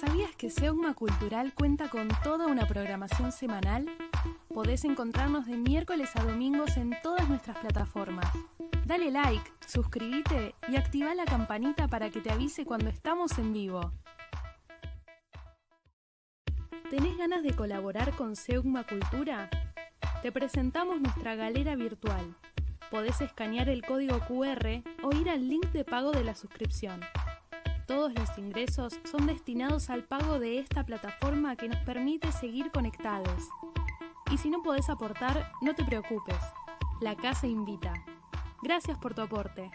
¿Sabías que Seugma Cultural cuenta con toda una programación semanal? Podés encontrarnos de miércoles a domingos en todas nuestras plataformas. Dale like, suscríbete y activa la campanita para que te avise cuando estamos en vivo. ¿Tenés ganas de colaborar con Seugma Cultura? Te presentamos nuestra galera virtual. Podés escanear el código QR o ir al link de pago de la suscripción. Todos los ingresos son destinados al pago de esta plataforma que nos permite seguir conectados. Y si no podés aportar, no te preocupes. La casa invita. Gracias por tu aporte.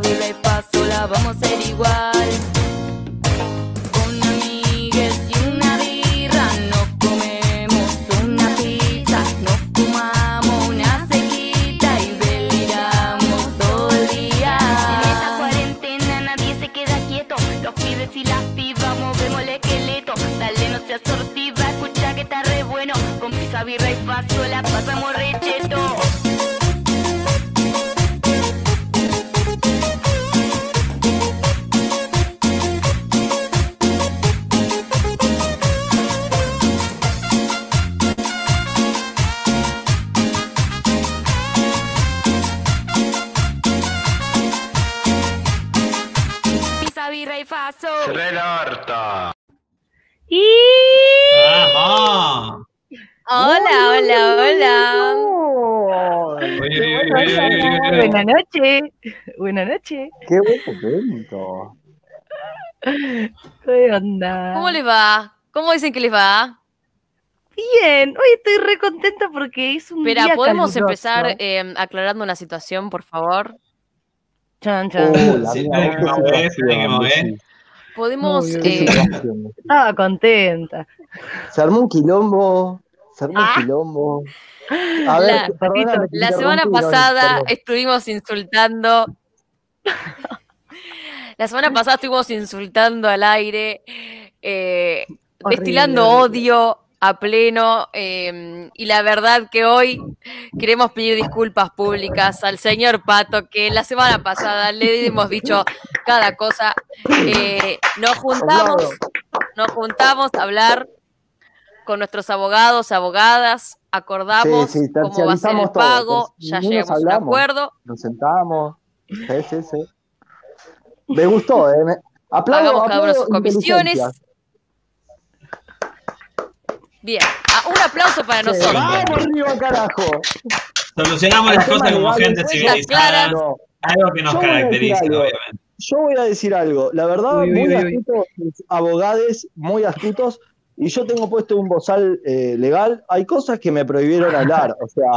Con pizza viva Qué buen momento. ¿Qué onda? ¿Cómo les va? ¿Cómo dicen que les va? Bien, hoy estoy re contenta porque es un Espera, día ¿podemos caluroso. empezar eh, aclarando una situación, por favor? Chan, chan. Sí, sí. Podemos... Muy ¿Qué eh? Estaba contenta. Se armó un quilombo. Se armó Ah. un quilombo. La- A ver, semana pasada estuvimos insultando... La semana pasada estuvimos insultando al aire, eh, destilando odio a pleno eh, y la verdad que hoy queremos pedir disculpas públicas al señor Pato que la semana pasada le hemos dicho cada cosa. Eh, nos juntamos, nos juntamos a hablar con nuestros abogados, abogadas, acordamos Sí, sí, cómo va a ser el pago, terci- ya llegamos a un hablamos. acuerdo. Nos sentamos. Sí, sí, sí. Me gustó, ¿eh? Me- Aplaudo, Pagamos cada aplaudo sus comisiones. Bien, Ah, un aplauso para Sí, nosotros. ¡Vamos arriba, carajo! Solucionamos las cosas como gente civilizada. No, Algo que nos Yo voy a decir caracteriza, algo. obviamente. Yo voy a decir algo. La verdad, Uy, uy, muy uy, uy. astutos, abogados, muy astutos. Y yo tengo puesto un bozal eh, legal. Hay cosas que me prohibieron hablar. O sea,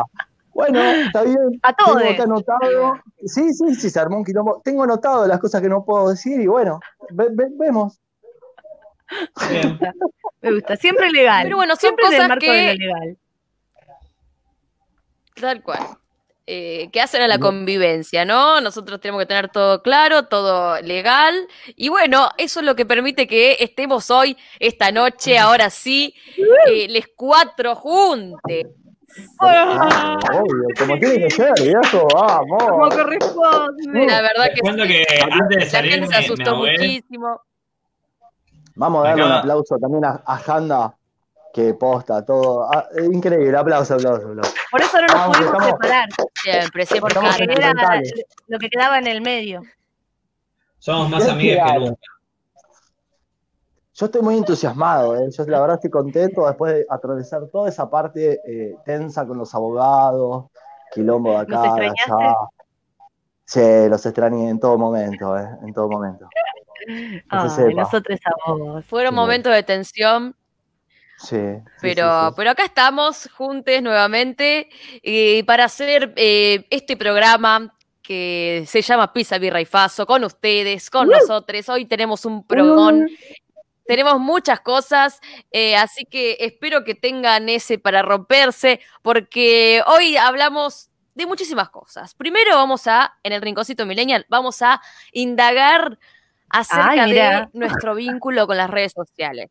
bueno, está bien. A Tengo todos. anotado. Sí, sí, sí, se armó un quilombo. Tengo anotado las cosas que no puedo decir y bueno, ve- ve- vemos. Bien. Me gusta. Siempre legal. Pero bueno, son Siempre el cosas marco que- de lo legal. Tal cual. Eh, que hacen a la convivencia, ¿no? Nosotros tenemos que tener todo claro, todo legal. Y bueno, eso es lo que permite que estemos hoy, esta noche, ahora sí, eh, les cuatro juntes. Ah, obvio, como tiene que ser, viejo. Como Vamos. corresponde. La verdad que cuento sí, que antes de la salir gente me, se me asustó muchísimo. Vamos a darle un aplauso también a, a Handa, que posta, todo. Ah, increíble, aplauso, aplauso, aplauso. Por eso no nos Vamos, pudimos estamos- separar. Siempre, Porque era lo que quedaba en el medio. Somos más amigas que que- nunca. Yo estoy muy entusiasmado, ¿eh? yo la verdad estoy contento después de atravesar toda esa parte eh, tensa con los abogados, quilombo de acá, ¿Los de allá. Sí, los extrañé en todo momento, ¿eh? en todo momento. Sepa. nosotros a vos. Fueron Sí. momentos de tensión, Sí. sí, pero, sí, sí. pero acá estamos juntos nuevamente eh, para hacer eh, este programa que se llama Pizza Birra y Faso con ustedes, con nosotros. Hoy tenemos un programa. Tenemos muchas cosas, eh, así que espero que tengan ese para romperse, porque hoy hablamos de muchísimas cosas. Primero vamos a, en el Rinconcito Millennial, vamos a indagar acerca Ay, de nuestro vínculo con las redes sociales.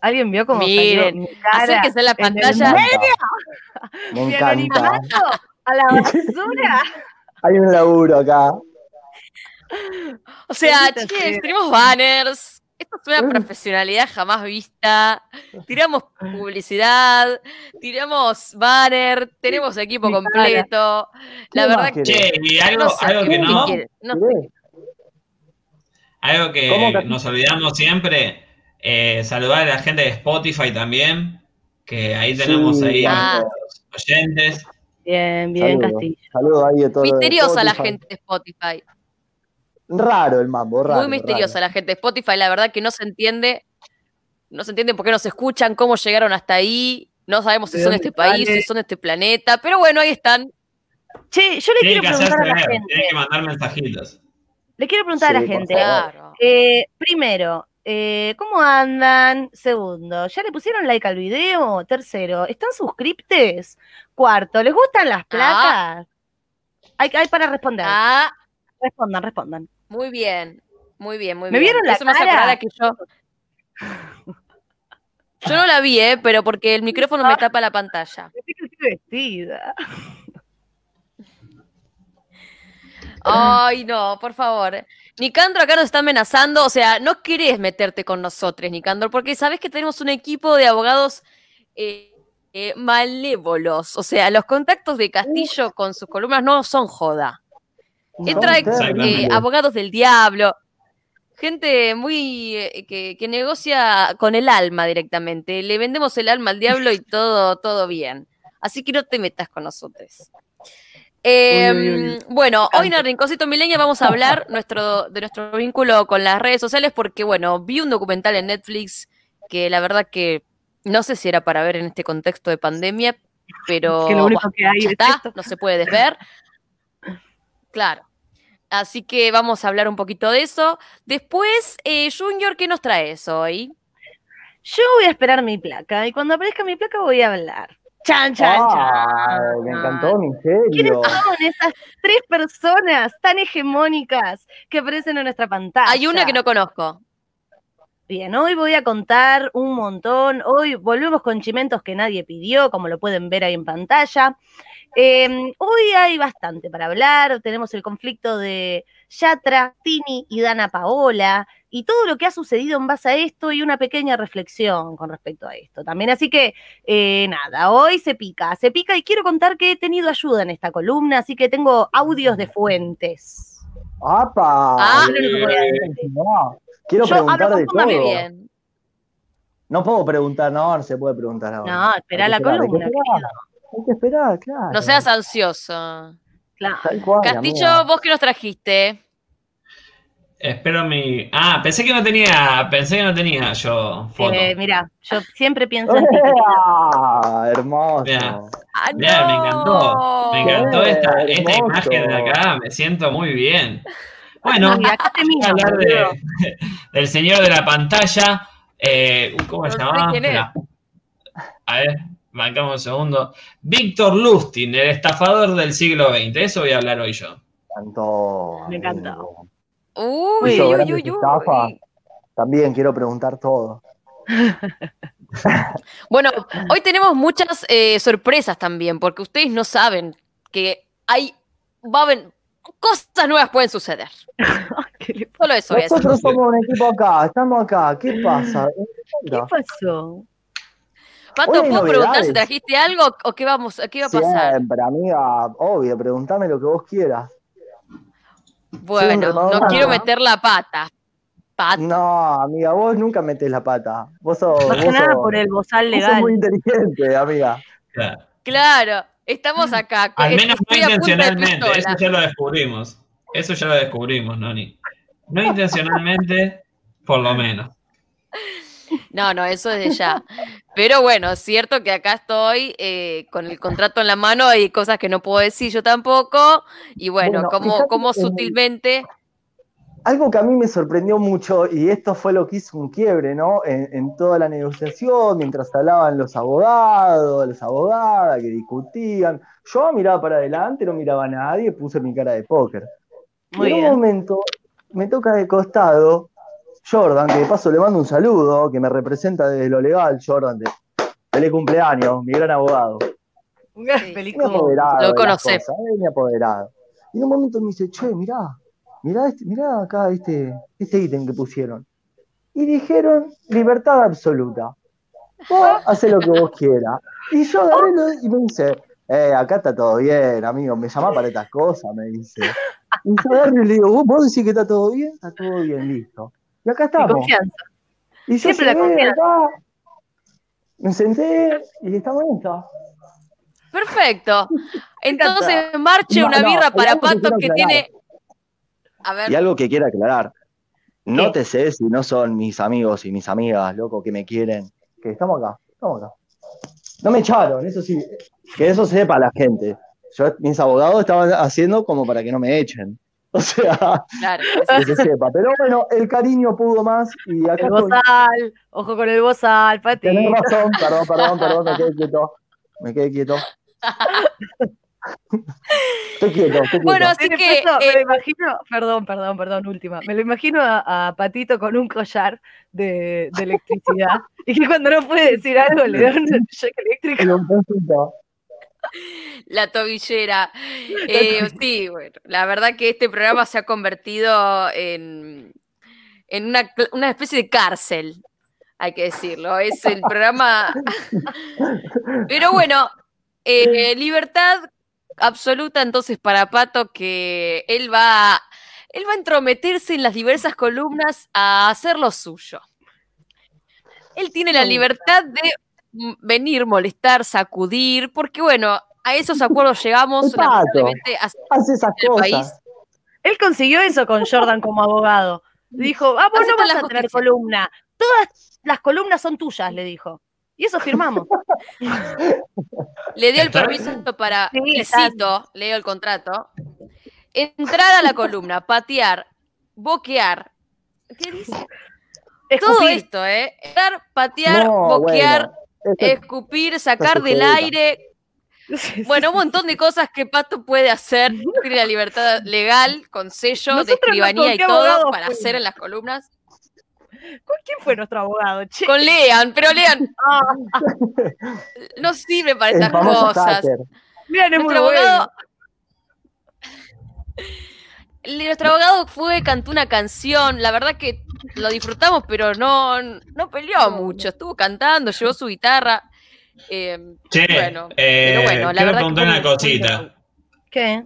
¿Alguien vio cómo Miren, salió mi cara Acérquense a la en el pantalla. Me encanta. a la basura? Hay un laburo acá. O sea, sea. tenemos banners. Esto es una profesionalidad jamás vista. Tiramos publicidad, tiramos banner, tenemos equipo completo. La ¿Qué verdad que? Che, y algo, no sé, algo que ¿qué no, algo ¿Cómo que nos olvidamos siempre, eh, saludar a la gente de Spotify también, que ahí tenemos Sí. ahí Ah. a los oyentes. Bien, bien, Saludos. Castillo. Saludos ahí de todo. lo de Misteriosa la Spotify. gente de Spotify. Raro el mambo, raro. Muy misteriosa la gente de Spotify. La verdad que no se entiende. No se entiende por qué nos escuchan, cómo llegaron hasta ahí. No sabemos si ¿De son de este país, si son de este planeta. Pero bueno, ahí están. Che, yo le Tienen quiero preguntar a la ver, gente. tienen que mandar mensajitos. Le quiero preguntar a la gente. Claro. Eh, primero, eh, ¿cómo andan? Segundo, ¿ya le pusieron like al video? Tercero, ¿están suscriptes? Cuarto, ¿les gustan las placas? Hay, hay para responder. Ah, Respondan, respondan. Muy bien. Muy bien, muy ¿Me bien. vieron la Eso me cara? que yo. Yo no la vi, ¿eh? Pero porque el micrófono me tapa la pantalla. Estoy vestida. Ay, no, por favor. Nicandro acá nos está amenazando, o sea, no querés meterte con nosotros, Nicandro, porque sabes que tenemos un equipo de abogados eh, eh, malévolos. O sea, los contactos de Castillo con sus columnas no son joda. Son trae eh, abogados del diablo, gente muy eh, que, que negocia con el alma directamente. Le vendemos el alma al diablo y todo, todo bien. Así que no te metas con nosotros. Eh, Uy, uy, uy. Bueno, hoy en el Rinconcito Mileña vamos a hablar nuestro, de nuestro vínculo con las redes sociales porque, bueno, vi un documental en Netflix que la verdad que no sé si era para ver en este contexto de pandemia, pero que lo único bueno, que hay ya es está, esto. no se puede desver. Claro. Así que vamos a hablar un poquito de eso. Después, eh, Junior, ¿qué nos traes hoy? Yo voy a esperar mi placa y cuando aparezca mi placa voy a hablar. Chan, chan, Ay, chan. me encantó, ¿Quiénes misterio. son esas tres personas tan hegemónicas que aparecen en nuestra pantalla? Hay una que no conozco. Bien, hoy voy a contar un montón. Hoy volvemos con chimentos que nadie pidió, como lo pueden ver ahí en pantalla. Eh, hoy hay bastante para hablar. Tenemos el conflicto de Yatra, Tini y Dana Paola y todo lo que ha sucedido en base a esto y una pequeña reflexión con respecto a esto también. Así que eh, nada, hoy se pica, se pica y quiero contar que he tenido ayuda en esta columna, así que tengo audios de fuentes. ¡Apa! Ah. No, Quiero Yo preguntar de todo. Bien. No puedo preguntar, no, no se puede preguntar ahora. No, espera la columna. Hay que esperar, claro. No seas ansioso. Claro. Cual, Castillo, amiga. vos que nos trajiste. Espero mi. Ah, pensé que no tenía. Pensé que no tenía yo foto. Eh, mira, yo siempre pienso en ti. ¡Ah! Hermoso. Mira. ¡Ah, Mirá, me encantó. Me encantó Qué esta, imagen de acá. Me siento muy bien. Bueno, Y acá te vamos a miro, hablar de- del señor de la pantalla. Eh, ¿Cómo se No sé llama? quién es. Espera. A ver, bancamos un segundo. Víctor Lustin, el estafador del siglo XX. Eso voy a hablar hoy yo. Me encantó. Me encantó. amigo. Uy, Hizo uy, uy, uy. estafas. También quiero preguntar todo. Bueno, hoy tenemos muchas eh, sorpresas también, porque ustedes no saben que hay, va a haber, cosas nuevas pueden suceder. ¿Qué le- Solo eso voy a decir. Nosotros somos un equipo acá, estamos acá. ¿Qué pasa? ¿Qué pasó? Pato, ¿puedo preguntar si trajiste algo o qué, vamos, qué va a pasar? Siempre, amiga. Obvio, preguntame lo que vos quieras. Bueno, Siempre, no quiero meter la pata. Pata. No, amiga, vos nunca metés la pata. Vos sos, Más que vos nada sos- por el bozal vos sos legal. muy inteligente, amiga. Claro. Claro, estamos acá. Al menos no intencionalmente. Eso ya lo descubrimos. Eso ya lo descubrimos, Noni. No intencionalmente, por lo menos. No, no, eso es de ya. Pero bueno, es cierto que acá estoy eh, con el contrato en la mano, hay cosas que no puedo decir yo tampoco. Y bueno, Bueno, como, como sutilmente. Algo que a mí me sorprendió mucho, y esto fue lo que hizo un quiebre, ¿no? En, en toda la negociación, mientras hablaban los abogados, las abogadas que discutían. Yo miraba para adelante, no miraba a nadie, puse mi cara de póker. Muy y en bien. un momento me toca de costado Jordan, que de paso le mando un saludo, que me representa desde lo legal, Jordan, de feliz cumpleaños, mi gran abogado. Mi cum- apoderado. Lo de las conoce. cosas, eh, mi apoderado. Y en un momento me dice, che, mirá, mirá, este- mirá acá este, este ítem que pusieron. Y dijeron libertad absoluta. Vos lo que vos quieras. Y yo agarré lo- y me dice, eh, acá está todo bien, amigo, me llama para estas cosas, me dice. Y yo agarro y le digo, ¿vos, vos decís que está todo bien? Está todo bien, listo. Y acá Y estamos. confianza. Y yo Siempre la confianza. acá, me senté y estamos esta. Perfecto. Entonces, marche No, una birra para que Pato que tiene. A ver, Y algo que quiero aclarar. No ¿Qué? te sé si no son mis amigos y mis amigas, loco, que me quieren. Que estamos acá, estamos acá. No me echaron, eso sí. Que eso sepa la gente. Yo, mis abogados estaban haciendo como para que no me echen. O sea, claro. que se sepa. Pero bueno, el cariño pudo más y acá El bozal, ojo con el bozal, Pati. Tenés razón, perdón, perdón, perdón, me quedé quieto. Me quedé quieto. Estoy quieto, estoy quieto. Bueno, así Sí, que. eso, me lo eh, imagino, perdón, perdón, perdón, última. Me lo imagino a, a Patito con un collar de, de electricidad y que cuando no puede decir algo le dan un shock eléctrico. La tobillera. Eh, sí, bueno, la verdad que este programa se ha convertido en, en una, una especie de cárcel, hay que decirlo. Es el programa. Pero bueno, eh, libertad absoluta entonces para Pato, que él va, él va a entrometerse en las diversas columnas a hacer lo suyo. Él tiene la libertad de venir, molestar, sacudir, porque bueno, a esos acuerdos llegamos lamentablemente a- Hace esas en el cosas. país. Él consiguió eso con Jordan como abogado. Dijo, ah, vos no vas a tener columna. Todas las columnas son tuyas, le dijo. Y eso firmamos. Le dio el permiso para, Sí, le cito, leo el contrato, entrar a la columna, patear, boquear. ¿Qué dice? Todo esto, ¿eh? Entrar, patear, No, boquear, bueno, escupir, sacar del aire. Bueno, un montón de cosas que Pato puede hacer. Tiene la libertad legal, con sello de Nosotros escribanía ¿con y todo para fuimos? hacer en las columnas. ¿Con quién fue nuestro abogado? Che. Con Lean, pero Lean Ah, no sirve para estas cosas. hacker. miren, es muy Nuestro abogado. bueno. El- Nuestro abogado fue, cantó una canción, la verdad que lo disfrutamos, pero no, no peleó mucho, estuvo cantando, llevó su guitarra. eh, Che, Bueno, eh, pero bueno, la quiero preguntar una cosita. ¿Qué?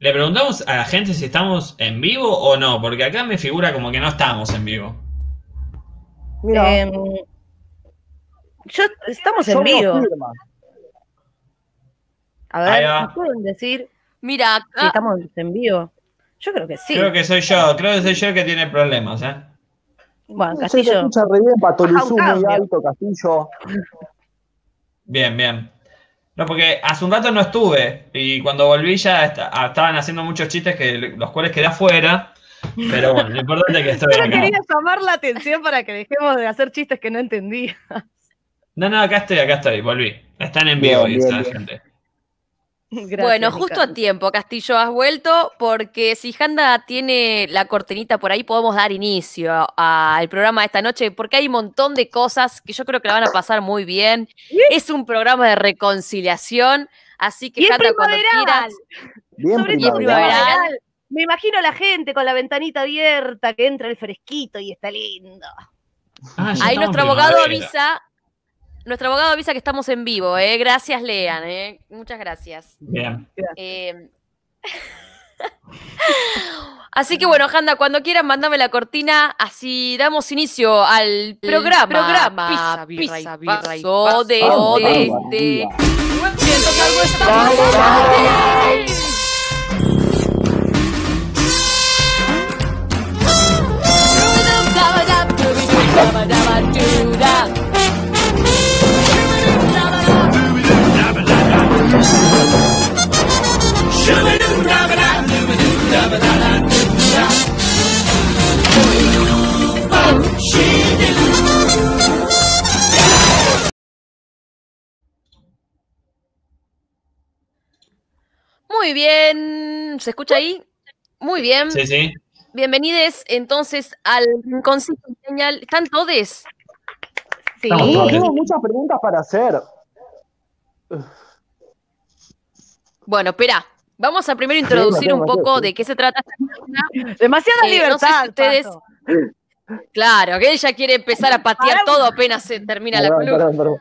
¿Le preguntamos a la gente si estamos en vivo o no? Porque acá me figura como que no estamos en vivo. Mira, Em, yo, estamos en vivo. A ver. ¿me pueden decir Mira, si acá, estamos en vivo? Yo creo que sí. Creo que soy yo, creo que soy yo el que tiene problemas, ¿eh? Bueno, Se Castillo. escucha re bien, un muy alto, Castillo. Bien, bien. No, porque hace un rato no estuve y cuando volví ya est- ah, estaban haciendo muchos chistes que los cuales quedé afuera. Pero bueno, lo importante es que estoy Solo acá. quería llamar la atención para que dejemos de hacer chistes que no entendí. No, no, acá estoy, acá estoy, volví. Están en Bien, vivo bien, esta bien. gente. Gracias, bueno, justo a tiempo, Castillo, has vuelto, porque si Janda tiene la cortinita por ahí, podemos dar inicio al programa de esta noche, porque hay un montón de cosas que yo creo que la van a pasar muy bien. Es un programa de reconciliación, así que Janda, cuando quieras. Bien Sobre todo primaveral. primaveral. primaveral. Me imagino a la gente con la ventanita abierta, que entra el fresquito y está lindo. Ah, Ahí nuestro abogado primavera. avisa, nuestro abogado avisa que estamos en vivo, ¿eh? Gracias, Lean, ¿eh? Muchas gracias. Bien. Eh, Así que bueno, Janda, cuando quieran, mandame la cortina, así damos inicio al programa. programa birra birra y paso paso. de, de- arriba. Dabba dabba doo da. Muy bien, ¿se escucha ahí? Muy bien. Sí, sí. Bienvenidos entonces al Rinconcito Millennial. ¿Están todes? Sí. Todos. Tengo muchas preguntas para hacer. Bueno, espera. Vamos a primero introducir un poco de qué se trata esta columna. Demasiada Eh, no sé si libertad. ustedes- Pato. Claro, que ella quiere empezar a patear Pará. todo apenas se termina la columna. perdón, perdón.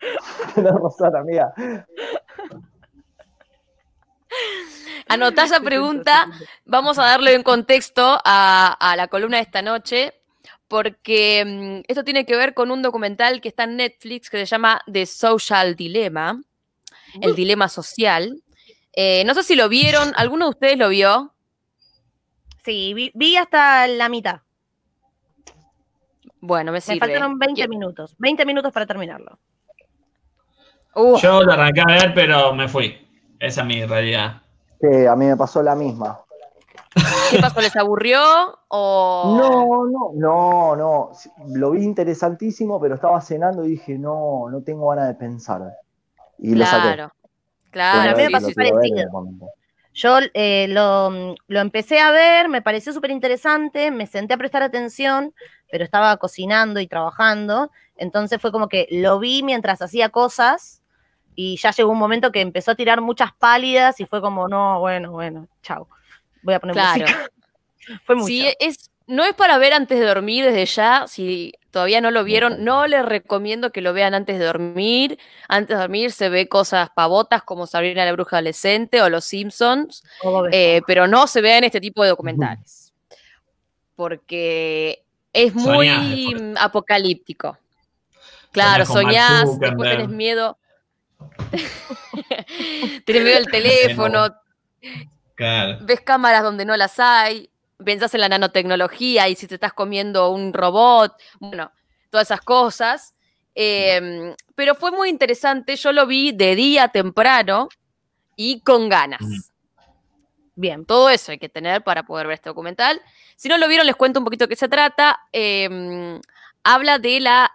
Amiga. Anotá esa pregunta. Vamos a darle un contexto a, a la columna de esta noche, porque mm, esto tiene que ver con un documental que está en Netflix que se llama The Social Dilemma, el dilema social. Eh, no sé si lo vieron, ¿alguno de ustedes lo vio? Sí, vi, vi hasta la mitad. Bueno, me Me sirve. faltaron 20 ¿Qui- minutos. 20 minutos para terminarlo. Uh, Yo lo arranqué a ver, pero me fui. Esa es mi realidad. Que a mí me pasó la misma. ¿Qué pasó? ¿Les aburrió? O... No, no, no, no. Lo vi interesantísimo, pero estaba cenando y dije, no, no tengo ganas de pensar. Y lo saqué. Claro, claro. a mí me pasó parecido. Yo eh, lo, lo empecé a ver, me pareció súper interesante, me senté a prestar atención, pero estaba cocinando y trabajando, entonces fue como que lo vi mientras hacía cosas y ya llegó un momento que empezó a tirar muchas pálidas y fue como, no, bueno, bueno, chao, voy a poner Claro. música. fue mucho. Sí, es, no es para ver antes de dormir desde ya. Si todavía no lo vieron, no les recomiendo que lo vean antes de dormir. Antes de dormir se ve cosas pavotas como Sabrina la Bruja Adolescente o Los Simpsons, eh, pero no se vean este tipo de documentales. Porque es muy Soñás apocalíptico. Claro, soñás, después tenés miedo. tenés miedo del teléfono, Claro. ves cámaras donde no las hay, pensás en la nanotecnología y si te estás comiendo un robot, bueno, todas esas cosas. Eh, pero fue muy interesante, yo lo vi de día temprano y con ganas. Bien, Todo eso hay que tener para poder ver este documental. Si no lo vieron, les cuento un poquito de qué se trata. Eh, habla de la,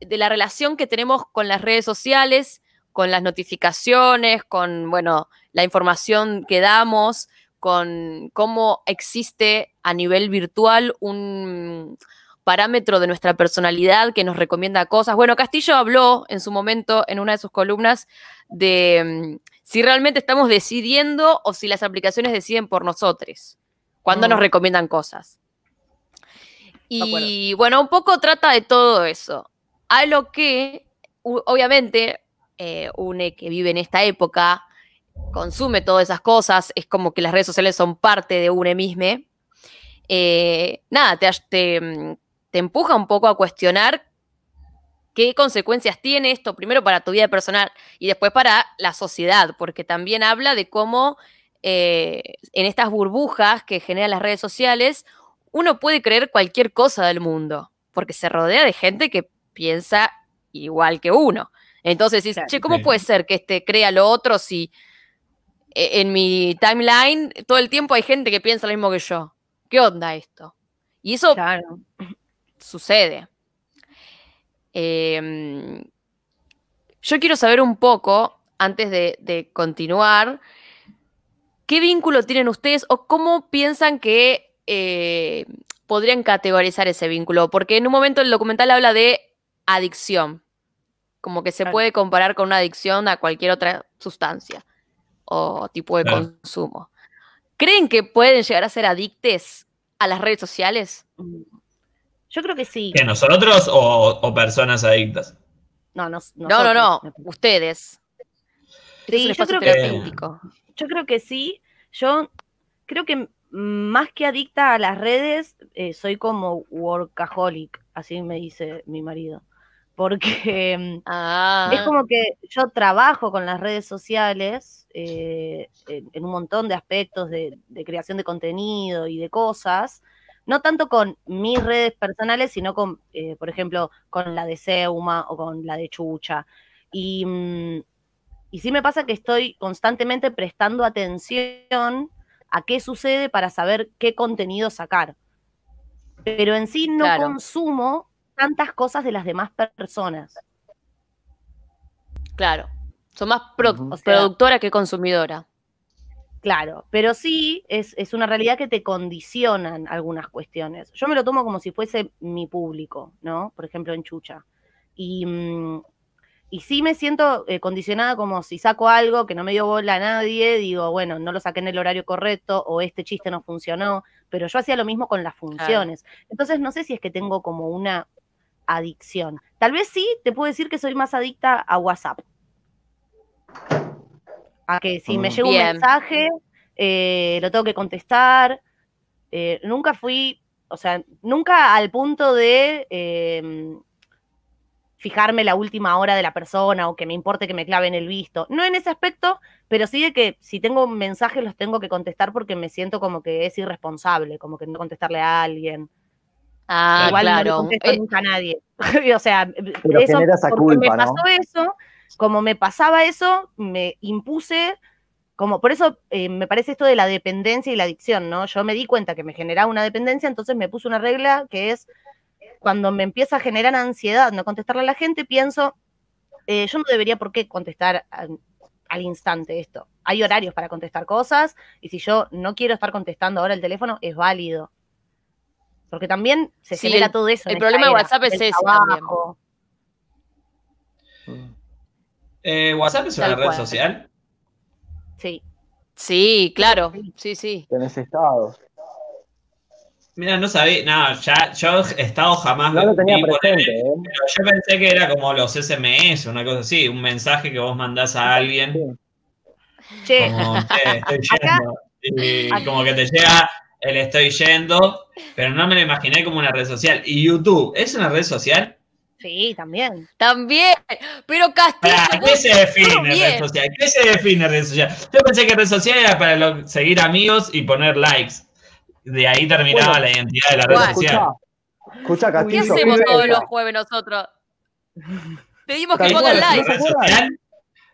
de la relación que tenemos con las redes sociales, con las notificaciones, con, bueno, la información que damos, con cómo existe a nivel virtual un parámetro de nuestra personalidad que nos recomienda cosas. Bueno, Castillo habló en su momento, en una de sus columnas, de mm, si realmente estamos decidiendo o si las aplicaciones deciden por nosotros, cuando Mm. nos recomiendan cosas. Y bueno, un poco trata de todo eso. A lo que, obviamente, eh, une que vive en esta época, consume todas esas cosas, es como que las redes sociales son parte de une mismo. Eh, nada, te, te, mm, te empuja un poco a cuestionar qué consecuencias tiene esto, primero para tu vida personal y después para la sociedad, porque también habla de cómo eh, en estas burbujas que generan las redes sociales, uno puede creer cualquier cosa del mundo, porque se rodea de gente que piensa igual que uno. Entonces dices, Claro. che, ¿cómo Sí. puede ser que este crea lo otro si en mi timeline todo el tiempo hay gente que piensa lo mismo que yo? ¿Qué onda esto? Y eso claro. sucede. Em, yo quiero saber un poco, antes de, de continuar, ¿qué vínculo tienen ustedes o cómo piensan que eh, podrían categorizar ese vínculo? Porque en un momento el documental habla de adicción, como que se Claro. puede comparar con una adicción a cualquier otra sustancia o tipo de Claro. consumo. ¿Creen que pueden llegar a ser adictes a las redes sociales? Mm. Yo creo que sí. ¿Que nosotros o, o personas adictas? No, no, No, no, no, ustedes. Sí, yo creo que. Yo creo que sí. Yo creo que más que adicta a las redes, eh, soy como workaholic, así me dice mi marido. Porque mm, Ah, es como que yo trabajo con las redes sociales eh, en, un montón de aspectos de, de creación de contenido y de cosas. no tanto con mis redes personales, sino con, eh, por ejemplo, con la de Seuma o con la de Chucha. Y, mm, y sí me pasa que estoy constantemente prestando atención a qué sucede para saber qué contenido sacar. Pero en sí no Claro. consumo tantas cosas de las demás personas. Claro. Son más pro- Ujú. O sea- productora que consumidora. Claro, pero sí es, es una realidad que te condicionan algunas cuestiones. Yo me lo tomo como si fuese mi público, ¿no? Por ejemplo, en Chucha. Y, mm, y sí me siento eh, condicionada como si saco algo que no me dio bola a nadie, digo, bueno, no lo saqué en el horario correcto o este chiste no funcionó, pero yo hacía lo mismo con las funciones. Entonces no sé si es que tengo como una adicción. Tal vez sí, te puedo decir que soy más adicta a WhatsApp. A que si me Mm. llega un mensaje, eh, lo tengo que contestar. Eh, nunca fui, o sea, nunca al punto de eh, fijarme la última hora de la persona o que me importe que me claven el visto. No en ese aspecto, pero sí de que si tengo mensajes los tengo que contestar porque me siento como que es irresponsable, como que no contestarle a alguien. Ah, Igual no le claro. contesto Eh, nunca a nadie. o sea, Pero eso, esa culpa, me ¿no? pasó eso, como me pasaba eso, me impuse, como por eso eh, me parece esto de la dependencia y la adicción, ¿no? Yo me di cuenta que me generaba una dependencia, entonces me puse una regla que es cuando me empieza a generar ansiedad no contestarle a la gente, pienso, eh, yo no debería por qué contestar al, al instante esto. Hay horarios para contestar cosas y si yo no quiero estar contestando ahora el teléfono, es válido. Porque también se Sí, genera el- todo eso. el problema de era, WhatsApp es ese también. trabajo. Eh, ¿WhatsApp es una Tal red cual. social? Sí. Sí, claro. Sí, sí. Tenés estados. Mira, no sabía, no, ya, yo he estado jamás. No lo tenía presente, ¿eh? pero yo pensé que era como los SMS, una cosa así, un mensaje que vos mandás a alguien, Che, como, "Che, estoy Acá- yendo, y acá- como que te llega el estoy yendo, pero no me lo imaginé como una red social. ¿Y YouTube es una red social? sí, también. También. Pero Castillo. ¿Para qué se define red social? ¿Qué se define red social? Yo pensé que red social era para lo- seguir amigos y poner likes. De ahí terminaba Bueno, la identidad de la red social. Escucha, escucha, ¿Qué Castillo. hacemos todos los jueves nosotros? Pedimos que Tal ¿Eso pongan cual, es like. una red social?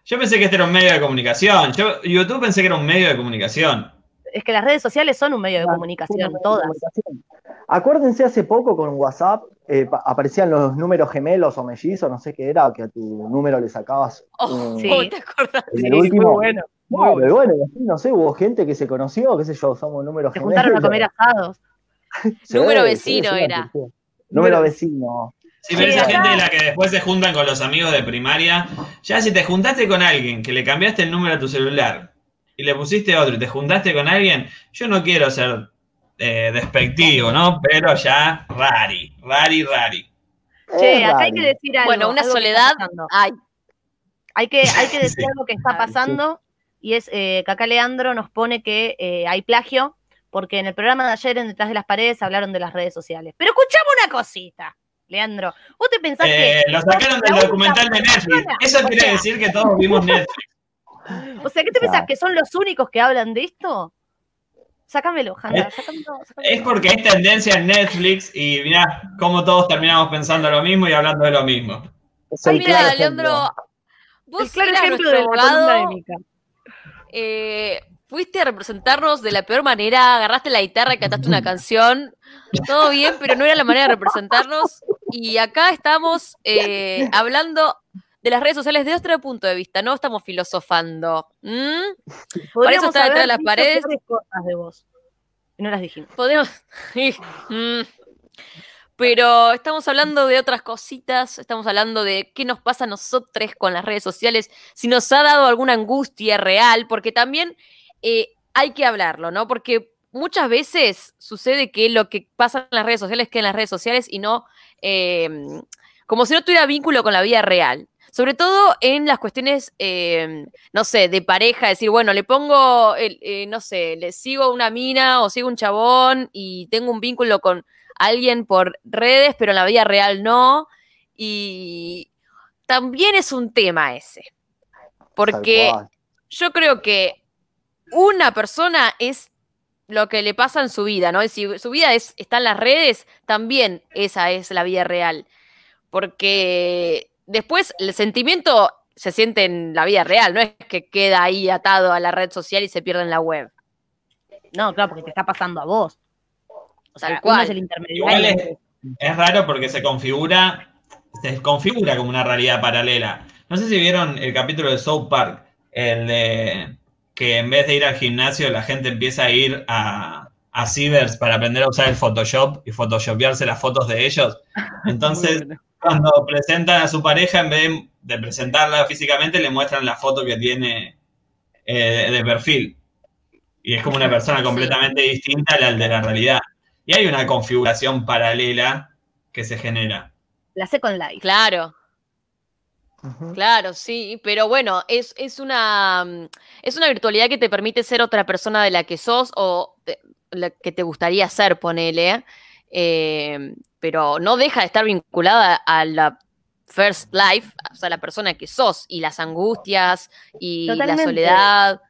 Yo pensé que este era un medio de comunicación. Yo, YouTube pensé que era un medio de comunicación. Es que las redes sociales son un medio de comunicación, todas. comunicación. Acuérdense hace poco con WhatsApp eh, pa- aparecían los números gemelos o mellizos, no sé qué era, que a tu número le sacabas Oh, un- Sí. ¿Cómo te acordás? en el último. bueno. No, pero bueno, no sé, hubo gente que se conoció, qué sé yo, somos números Se gemelos. juntaron a comer asados. Sí, Número vecino sí, era. sí. Número vecino. Sí, pero esa gente de la que después se juntan con los amigos de primaria. Ya si te juntaste con alguien que le cambiaste el número a tu celular y le pusiste otro y te juntaste con alguien, yo no quiero ser eh, despectivo, ¿no? Pero ya rari, rari, rari. Che, acá hay que decir algo. Bueno, una algo soledad. pasando. Ay, Hay que, hay que decir Sí. algo que está pasando y es eh, que acá Leandro nos pone que eh, hay plagio porque en el programa de ayer en Detrás de las Paredes hablaron de las redes sociales. Pero escuchame una cosita, Leandro. ¿Vos te pensás Eh, que... lo sacaron del documental de Netflix. persona- Eso o quiere sea, decir que todos vimos Netflix. O sea, ¿qué te pensás? ¿Que son los únicos que hablan de esto? Sácamelo, Hanna, sácamelo, sácamelo. Es porque es tendencia en Netflix y mirá cómo todos terminamos pensando lo mismo y hablando de lo mismo. Es Ay, claro mira, ejemplo. Leandro. Vos claro eras ejemplo nuestro de abogado. Eh, fuiste a representarnos de la peor manera, agarraste la guitarra y cantaste una canción, todo bien, pero no era la manera de representarnos. Y acá estamos eh, hablando de las redes sociales desde otro punto de vista, no estamos filosofando. ¿Mm? Está detrás de las paredes. cosas de vos. No las dijimos. Podemos. Mm. Pero estamos hablando de otras cositas, estamos hablando de qué nos pasa a nosotros con las redes sociales, si nos ha dado alguna angustia real, porque también eh, hay que hablarlo, ¿no? Porque muchas veces sucede que lo que pasa en las redes sociales queda en las redes sociales y no, eh, como si no tuviera vínculo con la vida real. Sobre todo en las cuestiones, eh, no sé, de pareja, decir, bueno, le pongo, el, eh, no sé, le sigo una mina o sigo un chabón y tengo un vínculo con alguien por redes, pero en la vida real no. Y también es un tema ese. Porque yo creo que una persona es lo que le pasa en su vida, ¿no? Si su vida es, está en las redes, también esa es la vida real. Porque después el sentimiento se siente en la vida real, no es que queda ahí atado a la red social y se pierde en la web. No, claro, porque te está pasando a vos. O sea, Tal cual. es el intermediario. Igual es, es raro porque se configura, se configura como una realidad paralela. No sé si vieron el capítulo de South Park, el de que en vez de ir al gimnasio la gente empieza a ir a, a cibers para aprender a usar el Photoshop y photoshopearse las fotos de ellos. Entonces, cuando presentan a su pareja, en vez de presentarla físicamente, le muestran la foto que tiene eh, de perfil. Y es como una persona Sí. completamente distinta a la de la realidad. Y hay una configuración paralela que se genera. La Second Life. Claro, claro, sí, pero bueno, es, es una mm, es una virtualidad que te permite ser otra persona de la que sos o la que te gustaría ser, ponele, eh, pero no deja de estar vinculada a la first life, o sea, la persona que sos y las angustias y la soledad,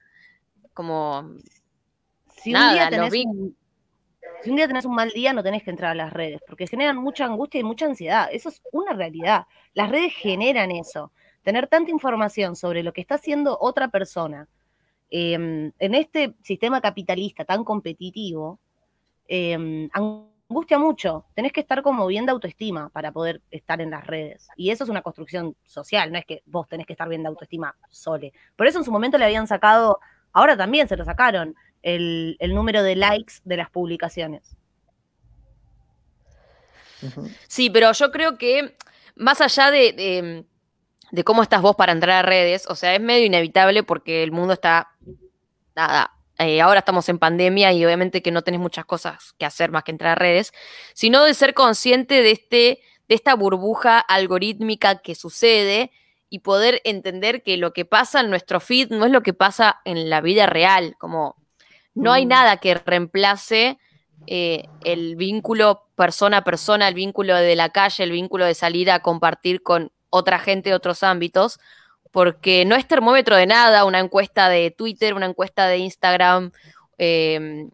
como Si Nada, un día los tenés vi- un, si un día tenés un mal día, no tenés que entrar a las redes, porque generan mucha angustia y mucha ansiedad. Eso es una realidad. Las redes generan eso. Tener tanta información sobre lo que está haciendo otra persona eh, en este sistema capitalista tan competitivo, eh, angustia mucho. Tenés que estar como bien de autoestima para poder estar en las redes. Y eso es una construcción social, no es que vos tenés que estar bien de autoestima sole. Por eso en su momento le habían sacado, ahora también se lo sacaron, el, el número de likes de las publicaciones. Sí, pero yo creo que más allá de, de- de cómo estás vos para entrar a redes, o sea, es medio inevitable porque el mundo está, nada, eh, ahora estamos en pandemia y obviamente que no tenés muchas cosas que hacer más que entrar a redes, sino de ser consciente de, este, de esta burbuja algorítmica que sucede y poder entender que lo que pasa en nuestro feed no es lo que pasa en la vida real, como no hay Mm. nada que reemplace eh, el vínculo persona a persona, el vínculo de la calle, el vínculo de salir a compartir con otra gente de otros ámbitos, porque no es termómetro de nada una encuesta de Twitter, una encuesta de Instagram, eh,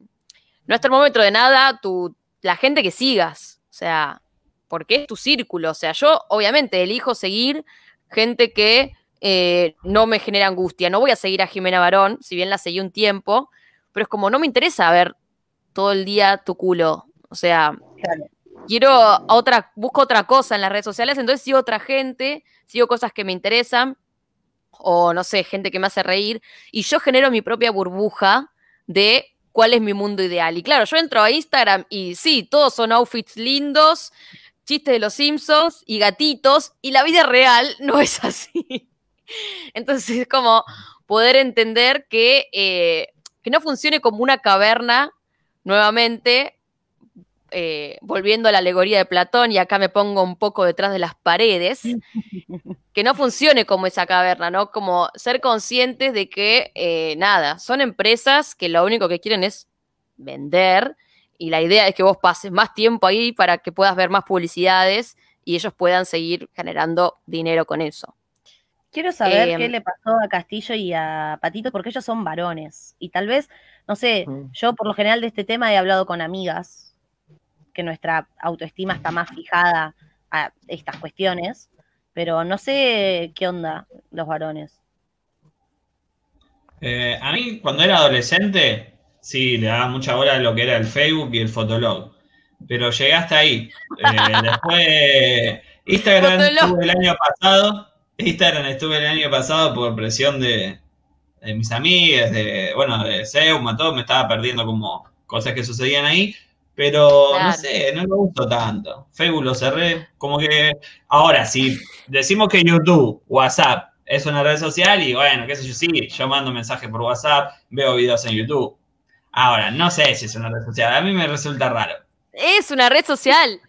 no es termómetro de nada tu, la gente que sigas, o sea, porque es tu círculo, o sea, yo obviamente elijo seguir gente que eh, no me genera angustia, no voy a seguir a Jimena Barón, si bien la seguí un tiempo, pero es como no me interesa ver todo el día tu culo. O sea. Quiero otra, busco otra cosa en las redes sociales, entonces sigo otra gente, sigo cosas que me interesan, o no sé, gente que me hace reír, y yo genero mi propia burbuja de cuál es mi mundo ideal. Y claro, yo entro a Instagram y sí, todos son outfits lindos, chistes de los Simpsons y gatitos, y la vida real no es así. Entonces es como poder entender que, eh, que no funcione como una caverna nuevamente, eh, volviendo a la alegoría de Platón, y acá me pongo un poco detrás de las paredes, que no funcione como esa caverna, ¿no? Como ser conscientes de que, eh, nada, son empresas que lo único que quieren es vender, y la idea es que vos pases más tiempo ahí para que puedas ver más publicidades y ellos puedan seguir generando dinero con eso. Quiero saber Em, qué le pasó a Castillo y a Patito, porque ellos son varones. Y tal vez, no sé, yo por lo general de este tema he hablado con amigas, que nuestra autoestima está más fijada a estas cuestiones, pero no sé qué onda los varones. Eh, a mí, cuando era adolescente, sí, le daba mucha bola a lo que era el Facebook y el Fotolog. Pero llegué hasta ahí. Eh, después, Instagram Fotolog. estuve el año pasado. Instagram estuve el año pasado por presión de, de mis amigas, de, bueno, de Seuma, todo, me estaba perdiendo como cosas que sucedían ahí. Pero no Claro. sé, no me gustó tanto. Facebook lo cerré, como que ahora si decimos que YouTube, WhatsApp es una red social y bueno, qué sé yo, sí, yo mando mensajes por WhatsApp, veo videos en YouTube. Ahora, no sé si es una red social, a mí me resulta raro. Es una red social.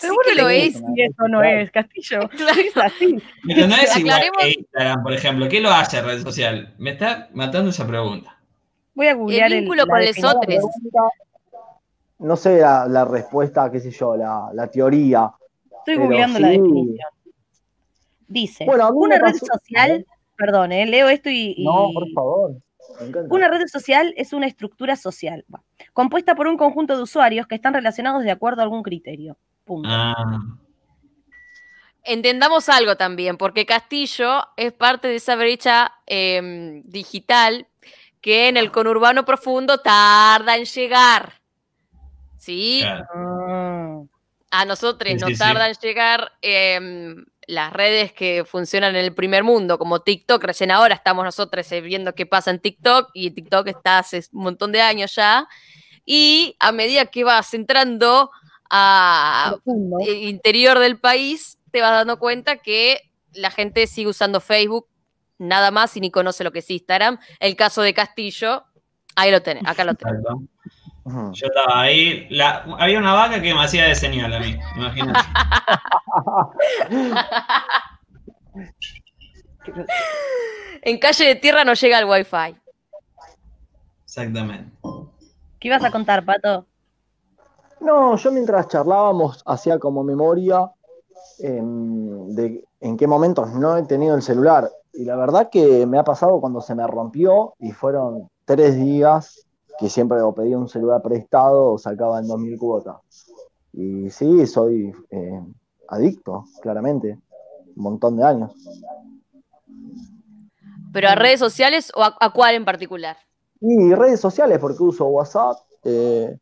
Pero sí que lo es. si eso no es, Castillo. Es así. Pero no es igual Aclaremos- que Instagram, por ejemplo. ¿Qué lo hace red social? Me está matando esa pregunta. Voy a googlear El vínculo con definición. lesotres. No sé la, la respuesta, qué sé yo, la, la teoría. Estoy googleando la definición. Dice, Bueno, una red pasó- social, perdón, eh, leo esto y, y- No, por favor. Una red social es una estructura social, bueno, compuesta por un conjunto de usuarios que están relacionados de acuerdo a algún criterio. Punto. Ah, Entendamos algo también, porque Castillo es parte de esa brecha em, digital que en el conurbano profundo tarda en llegar. ¿Sí? claro. Ah, A nosotros Sí, nos sí, sí. tarda en llegar em, las redes que funcionan en el primer mundo, como TikTok. Recién ahora estamos nosotros eh, viendo qué pasa en TikTok y TikTok está hace un montón de años ya. Y a medida que vas entrando a el interior del país, te vas dando cuenta que la gente sigue usando Facebook nada más y ni conoce lo que es Instagram. El caso de Castillo, ahí lo tenés, acá lo tenés. Yo estaba ahí. la- había una vaca que me hacía de señal a mí. Imagínate. En calle de tierra no llega el wifi. Exactamente. ¿Qué ibas a contar, Pato? No, yo mientras charlábamos hacía como memoria em, de en qué momentos no he tenido el celular. Y la verdad que me ha pasado cuando se me rompió y fueron tres días que siempre o pedía un celular prestado o sacaba en 2.000 cuotas. Y sí, soy eh, adicto, claramente. Un montón de años. ¿Pero a redes sociales o a, a cuál en particular? Y redes sociales, porque uso WhatsApp, eh,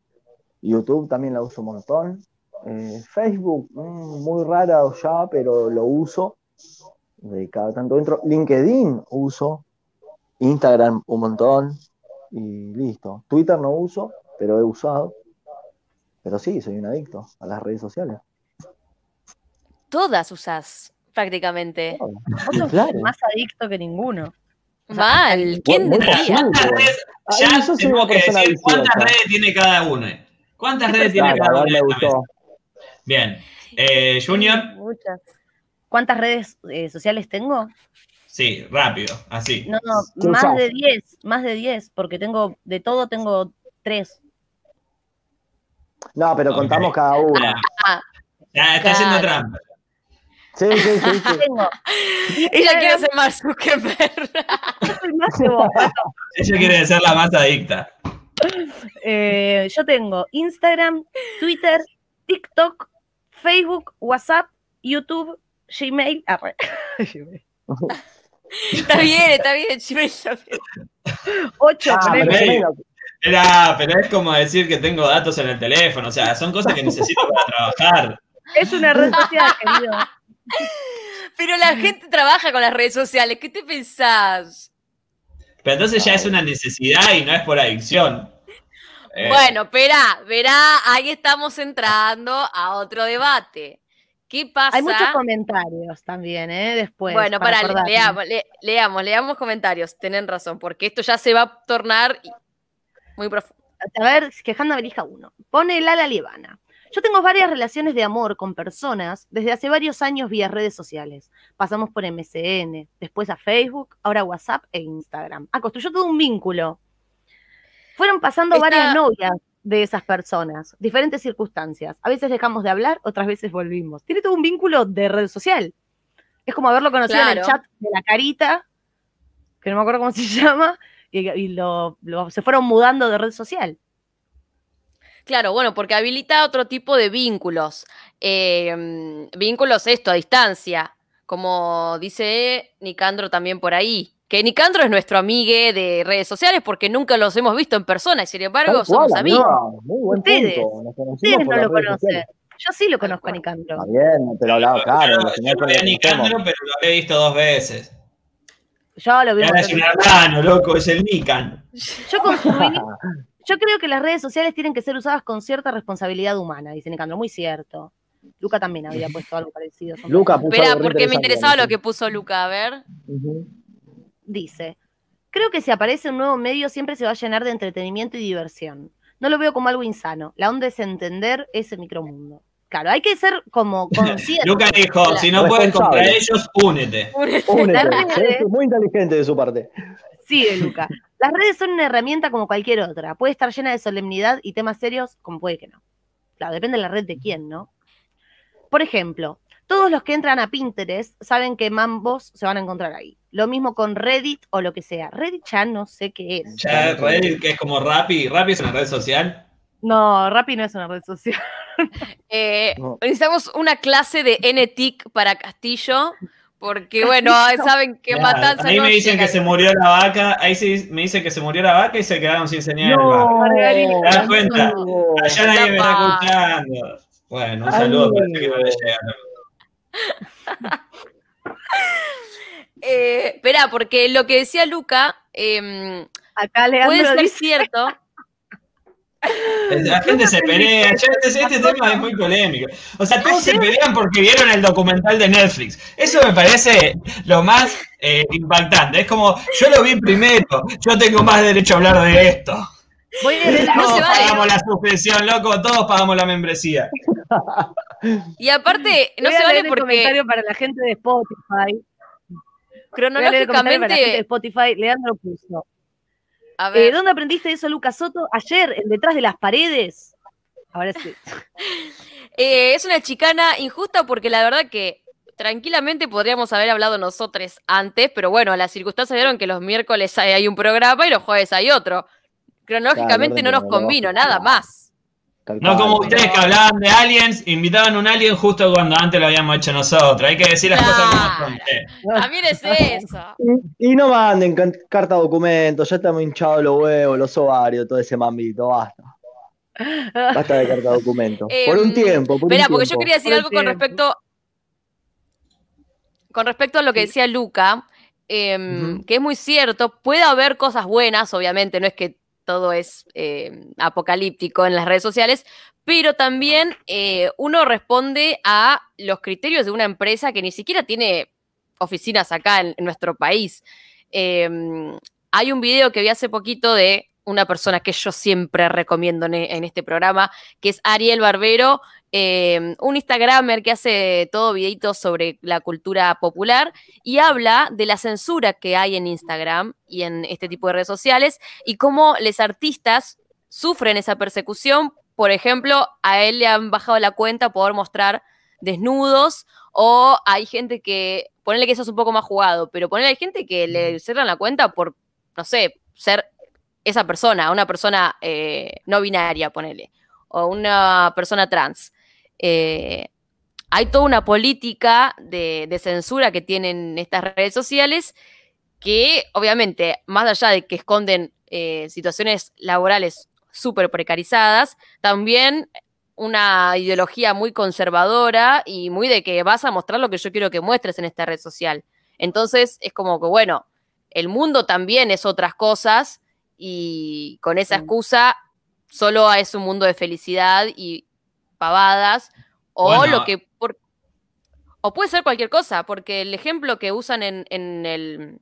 YouTube también la uso un montón. Eh, Facebook, mm, muy rara ya, pero lo uso. De cada tanto entro. LinkedIn uso. Instagram un montón. Y listo. Twitter no uso, pero he usado. Pero sí, soy un adicto a las redes sociales. Todas usás, prácticamente. Vos sos claro. más adicto que ninguno. Mal, ¿quién Muy diría? fácil. ¿Cuántas bueno. redes, Ay, ya yo soy tengo una persona decir cuántas redes tiene cada uno. ¿Cuántas redes tiene cada uno? gustó. Bien. Eh, Junior, Muchas. ¿Cuántas redes eh, sociales tengo? Sí, rápido, así. No, no, ¿Qué más de 10, más de 10, porque tengo, de todo tengo 3. No, pero contamos cada una. Ah, Ya está haciendo Claro. trampa. Sí, sí, sí. sí. Tengo, ella quiere ser más Zuckerberg. Ella quiere ser la más adicta. Eh, yo tengo Instagram, Twitter, TikTok, Facebook, WhatsApp, YouTube, Gmail. arre. Está bien, está bien, bien. Ocho, Ah, pero Ey. yo no- Era, pero es como decir que tengo datos en el teléfono. O sea, son cosas que necesito para trabajar. Es una red social, querido. Pero la gente trabaja con las redes sociales, ¿qué te pensás? Pero entonces ya es una necesidad y no es por adicción. Eh, Bueno, verá, verá, ahí estamos entrando a otro debate. ¿Qué pasa? Hay muchos comentarios también, ¿eh? Después. bueno, para, acordarme. leamos, le- leamos, leamos comentarios, tienen razón, porque esto ya se va a tornar muy profundo. A ver, quejando elija uno. Pone Lala Liebana. Yo tengo varias relaciones de amor con personas desde hace varios años vía redes sociales. Pasamos por MSN, después a Facebook, ahora WhatsApp e Instagram. Ah, construyó todo un vínculo. Fueron pasando varias novias de esas personas, diferentes circunstancias. A veces dejamos de hablar, otras veces volvimos. Tiene todo un vínculo de red social. Es como haberlo conocido en el chat de la carita, que no me acuerdo cómo se llama, y, y lo- lo- se fueron mudando de red social. Claro, bueno, porque habilita otro tipo de vínculos. Eh, mm, vínculos esto, a distancia. Como dice Nicandro también por ahí. Que Nicandro es nuestro amigue de redes sociales porque nunca los hemos visto en persona y sin embargo somos cual, amigos. amiga, Muy buen Ustedes, punto. Nos conocimos Ustedes por no lo redes conocen. sociales. Yo sí lo conozco a. Nicandro. Está bien, pero hablaba claro. Yo- no con vi a. Nicandro, pero lo he visto dos veces. Yo lo vi. Ahora es un hermano, loco, es el Nican. Yo, construí- yo creo que las redes sociales tienen que ser usadas con cierta responsabilidad humana, dice Nicandro. Muy cierto. Luca también había puesto algo parecido. Luca puso Espera, porque me interesaba lo que puso Luca, a ver. Ujú. Dice, creo que si aparece un nuevo medio siempre se va a llenar de entretenimiento y diversión. No lo veo como algo insano. La onda es entender ese micromundo. Claro, hay que ser como consciente. Luca dijo, Claro. si no puedes contra ellos, únete. Únete. Redes- Es muy inteligente de su parte. Sigue, Luca. Las redes son una herramienta como cualquier otra. Puede estar llena de solemnidad y temas serios, como puede que no. Claro, depende de la red de quién, ¿no? Por ejemplo, todos los que entran a Pinterest saben que mambos se van a encontrar ahí. Lo mismo con Reddit o lo que sea. Reddit ya no sé qué es. Ya Reddit, que es como Rappi. Rappi es una red social. No, Rappi no es una red social. Eh, No. Necesitamos una clase de NTIC para Castillo, porque bueno, saben que Claro, matanza Ahí no me dicen llega. que se murió la vaca. Ahí sí me dicen que se murió la vaca y se quedaron sin señal. ¿Te das cuenta? No. Allá nadie me está escuchando. Bueno, un saludo, parece que no le llega. Eh, Espera, porque lo que decía Luca em, Acá puede ser dice, cierto. La gente se pelea. Este, este tema es muy polémico. O sea, todos se pelean porque vieron el documental de Netflix. Eso me parece lo más eh, impactante. Es como, yo lo vi primero, yo tengo más derecho a hablar de esto. voy a No Todos vale. pagamos la suscripción, loco, todos pagamos la membresía. Y aparte, no voy a se vale leer el porque comentario para la gente de Spotify. Gente de cronológicamente. Spotify. Leandro puso. A Eh, ver, ¿Dónde aprendiste eso, Lucas Soto? Ayer, en Detrás de las Paredes. Ahora sí. eh, es una chicana injusta porque la verdad que tranquilamente podríamos haber hablado nosotros antes, pero bueno, las circunstancias dieron que los miércoles hay, un programa y los jueves hay otro. Cronológicamente Claro, no nos convino, nada más. Tal No cual. como ustedes que hablaban de aliens, invitaban un alien justo cuando antes lo habíamos hecho nosotros. Hay que decir las cosas como son. También es eso. Y no manden carta documento, ya estamos hinchados los huevos, los ovarios, todo ese mambito, basta. Basta de carta documento. por un Em, tiempo, por Espera, un porque yo quería decir Por algo con respecto. Con respecto a lo que decía Luca, em, que es muy cierto, puede haber cosas buenas, obviamente, no es que todo es eh, apocalíptico en las redes sociales, pero también eh, uno responde a los criterios de una empresa que ni siquiera tiene oficinas acá en, nuestro país. Em, hay un video que vi hace poquito de una persona que yo siempre recomiendo en, en este programa, que es Ariel Barbero, eh, un Instagramer que hace todo videitos sobre la cultura popular y habla de la censura que hay en Instagram y en este tipo de redes sociales y cómo los artistas sufren esa persecución. Por ejemplo, a él le han bajado la cuenta por mostrar desnudos o hay gente que, ponele que eso es un poco más jugado, pero ponele hay gente que le cierran la cuenta por, no sé, ser esa persona, una persona eh, no binaria, ponele, o una persona trans. Eh, hay toda una política de, censura que tienen estas redes sociales que obviamente, más allá de que esconden eh, situaciones laborales súper precarizadas, también una ideología muy conservadora y muy de que vas a mostrar lo que yo quiero que muestres en esta red social. Entonces es como que, bueno, el mundo también es otras cosas y con esa excusa solo es un mundo de felicidad y pavadas o Bueno. lo que... por- o puede ser cualquier cosa, porque el ejemplo que usan en, en el,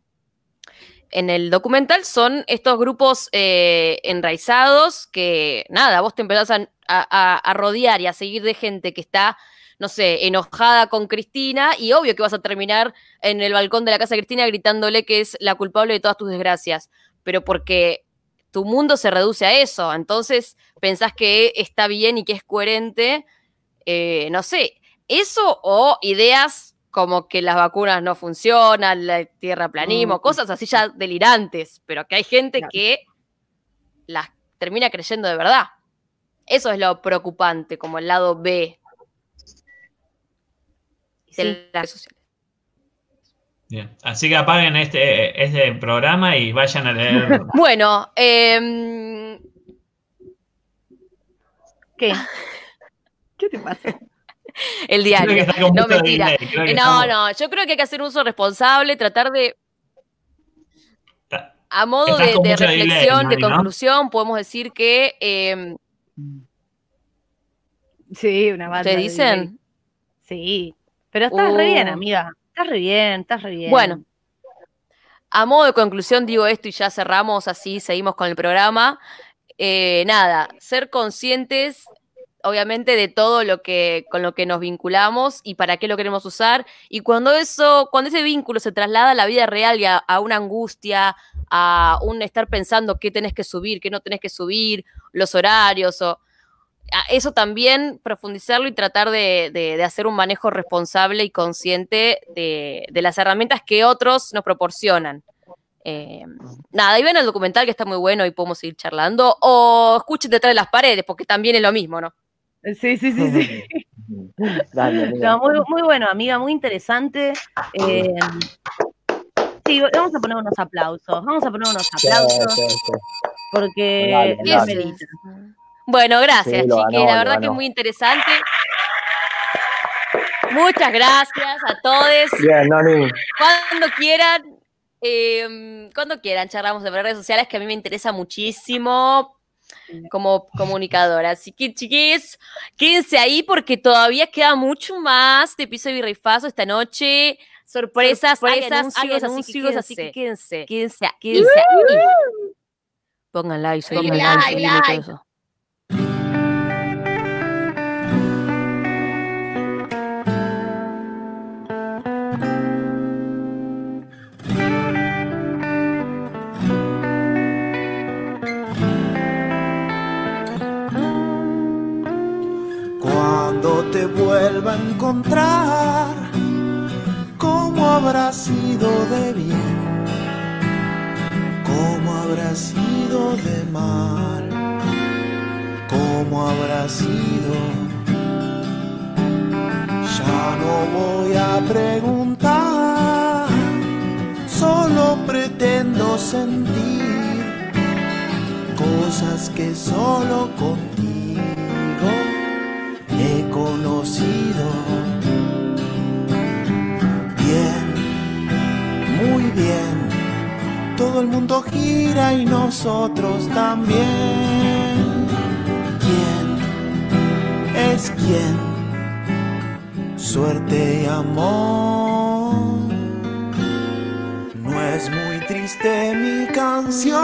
en el documental son estos grupos eh, enraizados que, nada, vos te empezás a, a- a rodear y a seguir de gente que está, no sé, enojada con Cristina y obvio que vas a terminar en el balcón de la casa de Cristina gritándole que es la culpable de todas tus desgracias, pero porque tu mundo se reduce a eso, entonces pensás que está bien y que es coherente, eh, no sé, eso o ideas como que las vacunas no funcionan, la tierraplanismo, Mm. cosas así ya delirantes, pero que hay gente Claro. que las termina creyendo de verdad. Eso es lo preocupante, como el lado B de Sí. las redes sociales. Bien. Así que apaguen este, este programa y vayan a leer. Bueno, em, ¿Qué? ¿Qué te pasa? el diario. No, mentira. Eh, No, estamos- no, yo creo que hay que hacer un uso responsable, tratar de, a modo de, delay, reflexión, de conclusión, podemos decir que, em, Sí, una banda. ¿ustedes de delay. dicen? Sí. Pero estás re bien, Uh. amiga. Estás re bien, estás re bien. Bueno, a modo de conclusión digo esto y ya cerramos así, seguimos con el programa. Eh, nada, ser conscientes, obviamente, de todo lo que con lo que nos vinculamos y para qué lo queremos usar. Y cuando eso, cuando ese vínculo se traslada a la vida real y a, a una angustia, a un estar pensando qué tenés que subir, qué no tenés que subir, los horarios o eso también profundizarlo y tratar de, de- de hacer un manejo responsable y consciente de, de las herramientas que otros nos proporcionan. Eh, nada, y ven el documental que está muy bueno y podemos seguir charlando, o escuchen detrás de las paredes, porque también es lo mismo, ¿no? Sí, sí, sí, sí. Dale, amiga. No, muy, muy bueno, amiga, muy interesante. Eh, sí, vamos a poner unos aplausos. Vamos a poner unos aplausos sí, sí. porque Dale, ¿qué dale. Bueno, gracias, Sí, chiques. la verdad que es muy interesante. Muchas gracias a todos. Bien, Nani. Cuando quieran, eh, cuando quieran, charlamos de redes sociales que a mí me interesa muchísimo como comunicadora. Así que, chiquis, quédense ahí porque todavía queda mucho más de piso de Virreifazo esta noche. Sorpresas, hay Sorpresas, hay anuncios, anuncios, así que quédense. Quédense, Uh. quédense ahí. Pongan like, Pongan pongan like, like, seguime, todo like. eso. Te vuelva a encontrar, ¿cómo habrá sido de bien? ¿Cómo habrá sido de mal? ¿Cómo habrá sido? Ya no voy a preguntar, solo pretendo sentir cosas que solo contigo conocido. Bien, muy bien, todo el mundo gira y nosotros también. ¿Quién es quién? Suerte y amor. No es muy triste mi canción,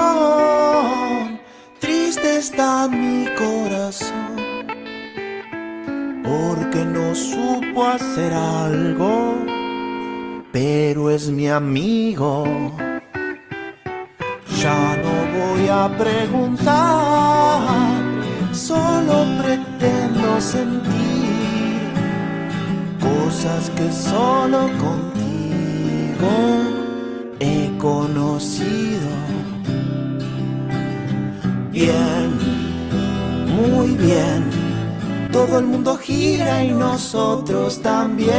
triste está mi corazón porque no supo hacer algo, pero es mi amigo. Ya no voy a preguntar, solo pretendo sentir cosas que solo contigo he conocido. Bien, muy bien todo el mundo gira y nosotros también.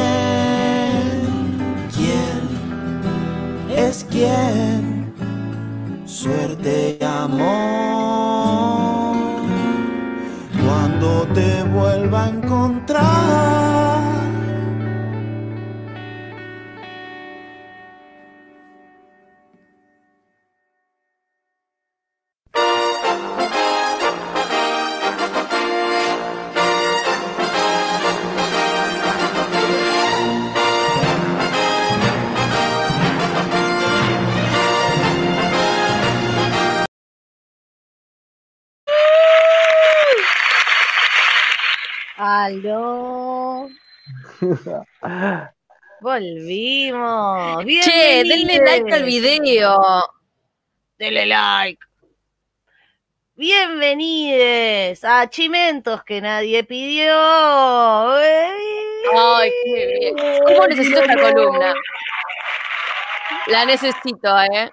¿Quién es quién? Suerte y amor. Cuando te vuelva a encontrar. Aló, volvimos. Che, denle like al Bienvenides. video. Denle like. Bienvenidos a Chimentos que nadie pidió. Ay, qué bien. ¿Cómo necesito esta columna? La necesito, ¿eh?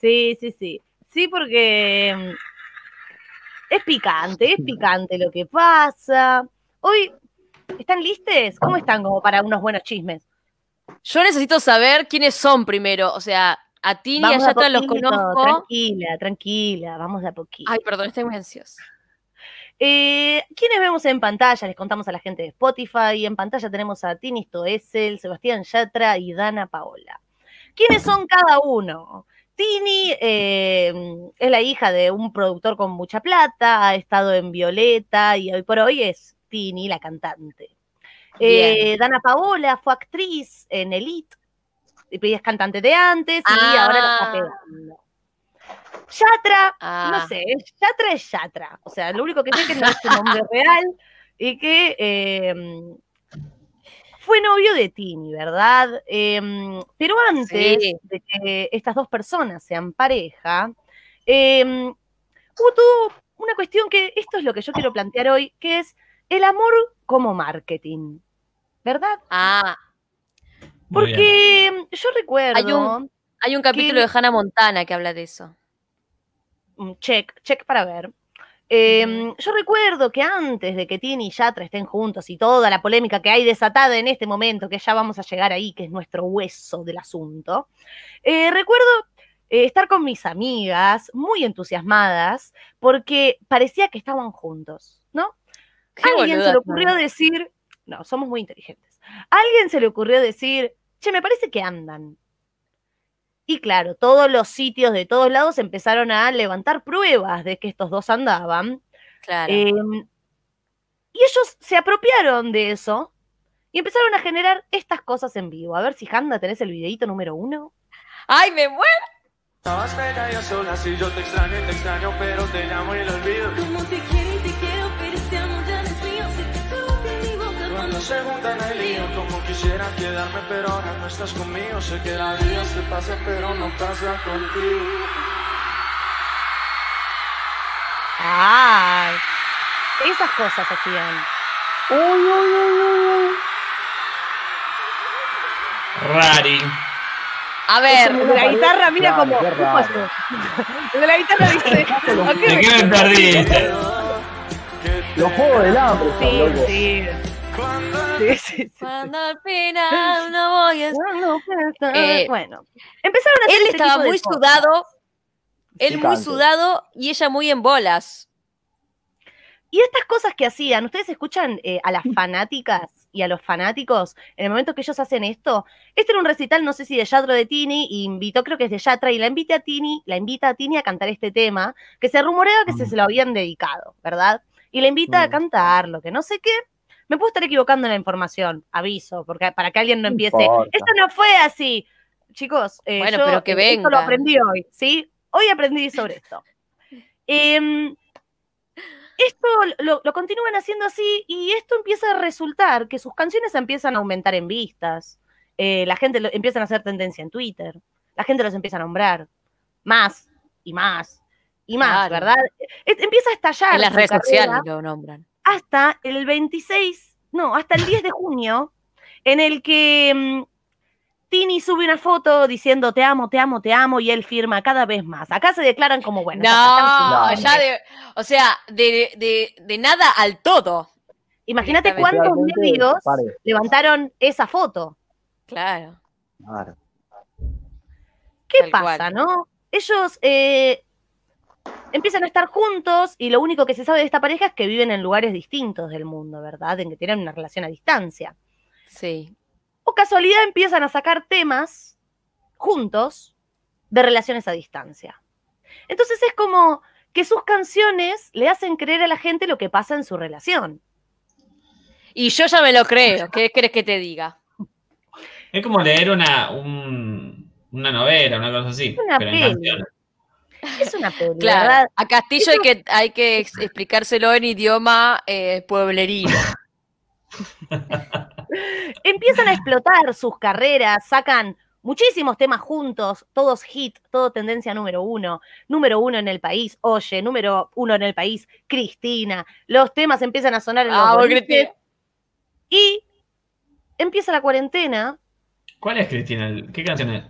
Sí, sí, sí. Sí, porque es picante, es picante lo que pasa. Hoy, ¿están listes? ¿Cómo están como para unos buenos chismes? Yo necesito saber quiénes son primero. O sea, a Tini y a Vamos a Yatra los conozco. Tranquila, tranquila, vamos de a poquito. Ay, perdón, estoy muy ansiosa. Eh, ¿Quiénes vemos en pantalla? Les contamos a la gente de Spotify. En pantalla tenemos a Tini Stoessel, Sebastián Yatra y Dana Paola. ¿Quiénes son cada uno? Tini eh, es la hija de un productor con mucha plata, ha estado en Violeta y hoy por hoy es Tini, la cantante. Eh. Dana Paola fue actriz en Elite, y es cantante de antes y ahora la está Ah. pegando. Yatra, Ah. no sé, Yatra es Yatra. O sea, lo único que sé es que no es su nombre real y que eh, fue novio de Tini, ¿verdad? Eh, pero antes Sí. de que estas dos personas sean pareja, eh, una cuestión que esto es lo que yo quiero plantear hoy, que es el amor como marketing, ¿verdad? Ah. Porque yo recuerdo, Hay un- hay un capítulo de Hannah Montana que habla de eso. mm, check, check para ver. Eh, Yo recuerdo que antes de que Tini y Yatra estén juntos y toda la polémica que hay desatada en este momento, que ya vamos a llegar ahí, que es nuestro hueso del asunto, eh, recuerdo eh, estar con mis amigas muy entusiasmadas porque parecía que estaban juntos, ¿no? Qué alguien se le ocurrió decir, no, somos muy inteligentes. Alguien se le ocurrió decir, che, me parece que andan. Y claro, todos los sitios de todos lados empezaron a levantar pruebas de que estos dos andaban. Claro. Eh, y ellos se apropiaron de eso y empezaron a generar estas cosas en vivo. A ver si Handa tenés el videito número uno. ¡Ay, me muero! Estabas bella y a solas y yo te extraño y te extraño, pero te llamo y lo olvido. Y te quiero, se juntan el lío, como quisiera quedarme, pero ahora no estás conmigo. Sé que la vida se pasa, pero no pasa contigo. ¡Ay! Esas cosas hacían. Uy, uy, uy, uy, uy. Rari. A ver, la guitarra, mira Claro, como. de la guitarra dice. ¿a qué ¿De qué me perdiste? Los juegos del hambre, son Sí, locos. sí. Sí, sí, sí. cuando al final no voy a... No, no, pero- Eh, bueno, empezaron a hacer Él este estaba tipo de muy cosas. sudado, él muy sudado y ella muy en bolas. Y estas cosas que hacían, ustedes escuchan eh, a las fanáticas y a los fanáticos en el momento que ellos hacen esto. Este era un recital, no sé si de Yatra o de Tini, y invitó, creo que es de Yatra, y la invita a Tini, la invita a Tini a cantar este tema, que se rumoreaba que se, Mm. se lo habían dedicado, ¿verdad? Y la invita a Mm. cantarlo, que no sé qué. Me puedo estar equivocando en la información, aviso, porque para que alguien no empiece. Esto no fue así. Chicos, eh, Bueno, yo, pero que eh, esto lo venga. aprendí hoy, ¿sí? Hoy aprendí sobre esto. Em, esto lo, lo continúan haciendo así y esto empieza a resultar que sus canciones empiezan a aumentar en vistas. eh, la gente lo, empiezan a hacer tendencia en Twitter. La gente los empieza a nombrar más y más y más, Claro. ¿verdad? Eh, Empieza a estallar En las redes sociales lo nombran. Hasta el 26, no, hasta el 10 de junio, en el que mm, Tini sube una foto diciendo te amo, te amo, te amo, y él firma cada vez más. Acá se declaran como, bueno, No, ya de, o sea, de, de, de nada al todo. Imagínate cuántos medios pare. levantaron esa foto. Claro. Claro. ¿Qué Tal pasa, cual. no? Ellos eh, empiezan a estar juntos y lo único que se sabe de esta pareja es que viven en lugares distintos del mundo, ¿verdad? En que tienen una relación a distancia. Sí. o casualidad empiezan a sacar temas juntos de relaciones a distancia. Entonces es como que sus canciones le hacen creer a la gente lo que pasa en su relación. Y yo ya me lo creo. ¿Qué crees que te diga? Es como leer una, un- una novela, una cosa así. Una pero en peli. canciones. Es una peli, Claro. ¿verdad? A Castillo hay que, hay que ex- explicárselo en idioma eh, pueblerino. Empiezan a explotar sus carreras, sacan muchísimos temas juntos, todos hit, todo tendencia número uno, número uno en el país, oye, número uno en el país, Cristina. Los temas empiezan a sonar en los Ah, boliches, Cristina. y empieza la cuarentena. ¿Cuál es Cristina? ¿Qué canción es?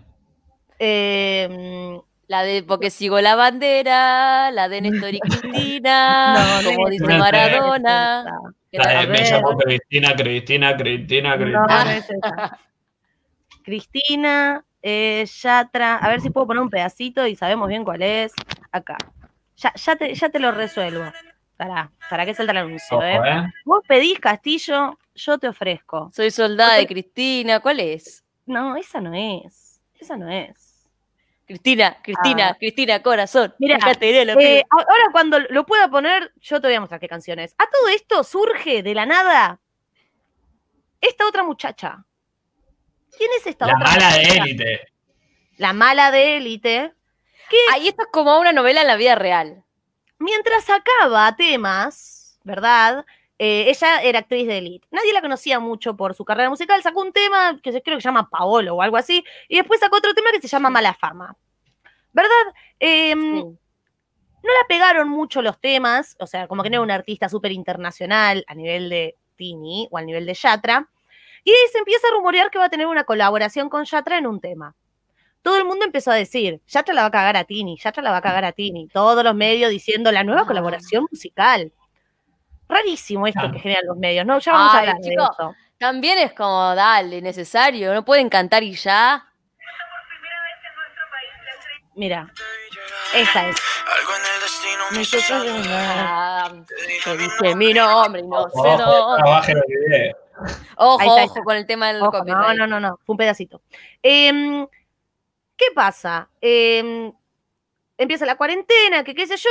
eh, La de Porque sigo la bandera, la de Néstor y Cristina, No, como no dice. Maradona. La de me ver. llamo Cristina, Cristina, Cristina, Cristina. no es esa. Cristina, eh, Yatra, a ver si puedo poner un pedacito y sabemos bien cuál es. Acá. Ya, ya, te, ya te lo resuelvo. Para, para que salta el anuncio, Ojo, ¿eh? ¿eh? Vos pedís Castillo, yo te ofrezco. Soy soldada de Cristina, ¿cuál es? No, esa no es. Esa no es. Cristina, Cristina, Ah. Cristina, corazón. Mira, Eh, que- ahora cuando lo pueda poner, yo te voy a mostrar qué canción es. A todo esto surge de la nada esta otra muchacha. ¿Quién es esta La otra mala de élite. La mala de élite. Ahí esto es como una novela en la vida real. Mientras sacaba temas, ¿verdad? Eh, ella era actriz de Elite. Nadie la conocía mucho por su carrera musical. Sacó un tema que se creo que se llama Paolo o algo así. Y después sacó otro tema que se llama Mala Fama. ¿Verdad? Em, Sí. No la pegaron mucho los temas, o sea, como que no era un artista súper internacional a nivel de Tini o al nivel de Yatra. Y se empieza a rumorear que va a tener una colaboración con Yatra en un tema. Todo el mundo empezó a decir, Yatra la va a cagar a Tini, Yatra la va a cagar a Tini. Todos los medios diciendo la nueva Ah. colaboración musical. Rarísimo esto Ah. que generan los medios, ¿no? Ya vamos a Ay, hablar de chicos. eso. También es como, dale, necesario, no pueden cantar y ya. Mira, esa es. Algo en el destino me. Ah, te dije mi nombre y no sé Ojo, dónde. trabaje el video. Ojo, ojo con el tema del Ojo, no, copyright. no, no, no, fue un pedacito. Em, ¿Qué pasa? Em, empieza la cuarentena, que qué sé yo.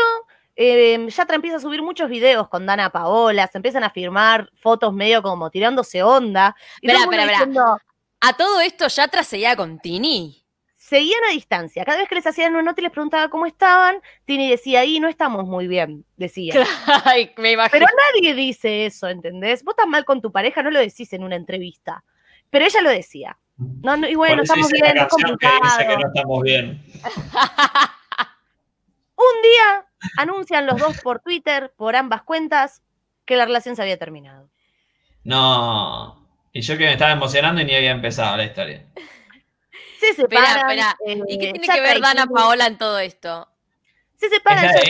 Em, Yatra empieza a subir muchos videos con Dana Paola, se empiezan a firmar fotos medio como tirándose onda. Y diciendo, A todo esto Yatra seguía con Tini. seguían a distancia. Cada vez que les hacían una nota y les preguntaba cómo estaban, Tini decía, ahí no estamos muy bien, decía. Ay, me imagino. Pero nadie dice eso, ¿entendés? Vos estás mal con tu pareja, no lo decís en una entrevista. Pero ella lo decía. No, no, y bueno, Por eso estamos bien, la es canción que dice que complicado. no estamos bien. Un día anuncian los dos por Twitter, por ambas cuentas, que la relación se había terminado. No. Y yo que me estaba emocionando y ni había empezado la historia. Se Espera, separan. espera. eh, ¿Y qué tiene Yatra que ver Dana. Paola en todo esto? Se separan. Es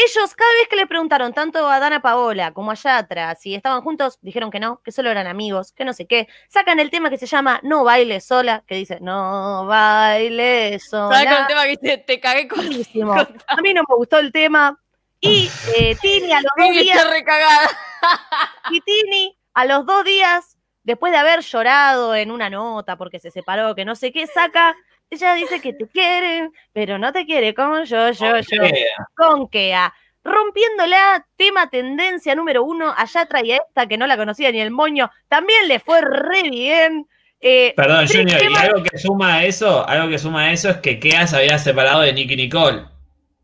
Ellos, cada vez que le preguntaron tanto a Dana Paola como a Yatra si estaban juntos, dijeron que no, que solo eran amigos, que no sé qué. Sacan el tema que se llama No bailes sola, que dice No bailes ¿Sabes con el sola. tema que dice, te cagué con. A mí no me gustó el tema. Y eh, Tini a los dos días. Y Tini, a los dos días, después de haber llorado en una nota porque se separó, que no sé qué, saca, ella dice que te quiere, pero no te quiere como yo, yo, yo, Eh, con Kea. Rompiéndola, tema tendencia número uno, allá traía esta que no la conocía ni el moño, también le fue re bien. Eh, Perdón, Junior, y algo que suma a eso, algo que suma a eso es que Kea se había separado de Nicky Nicole.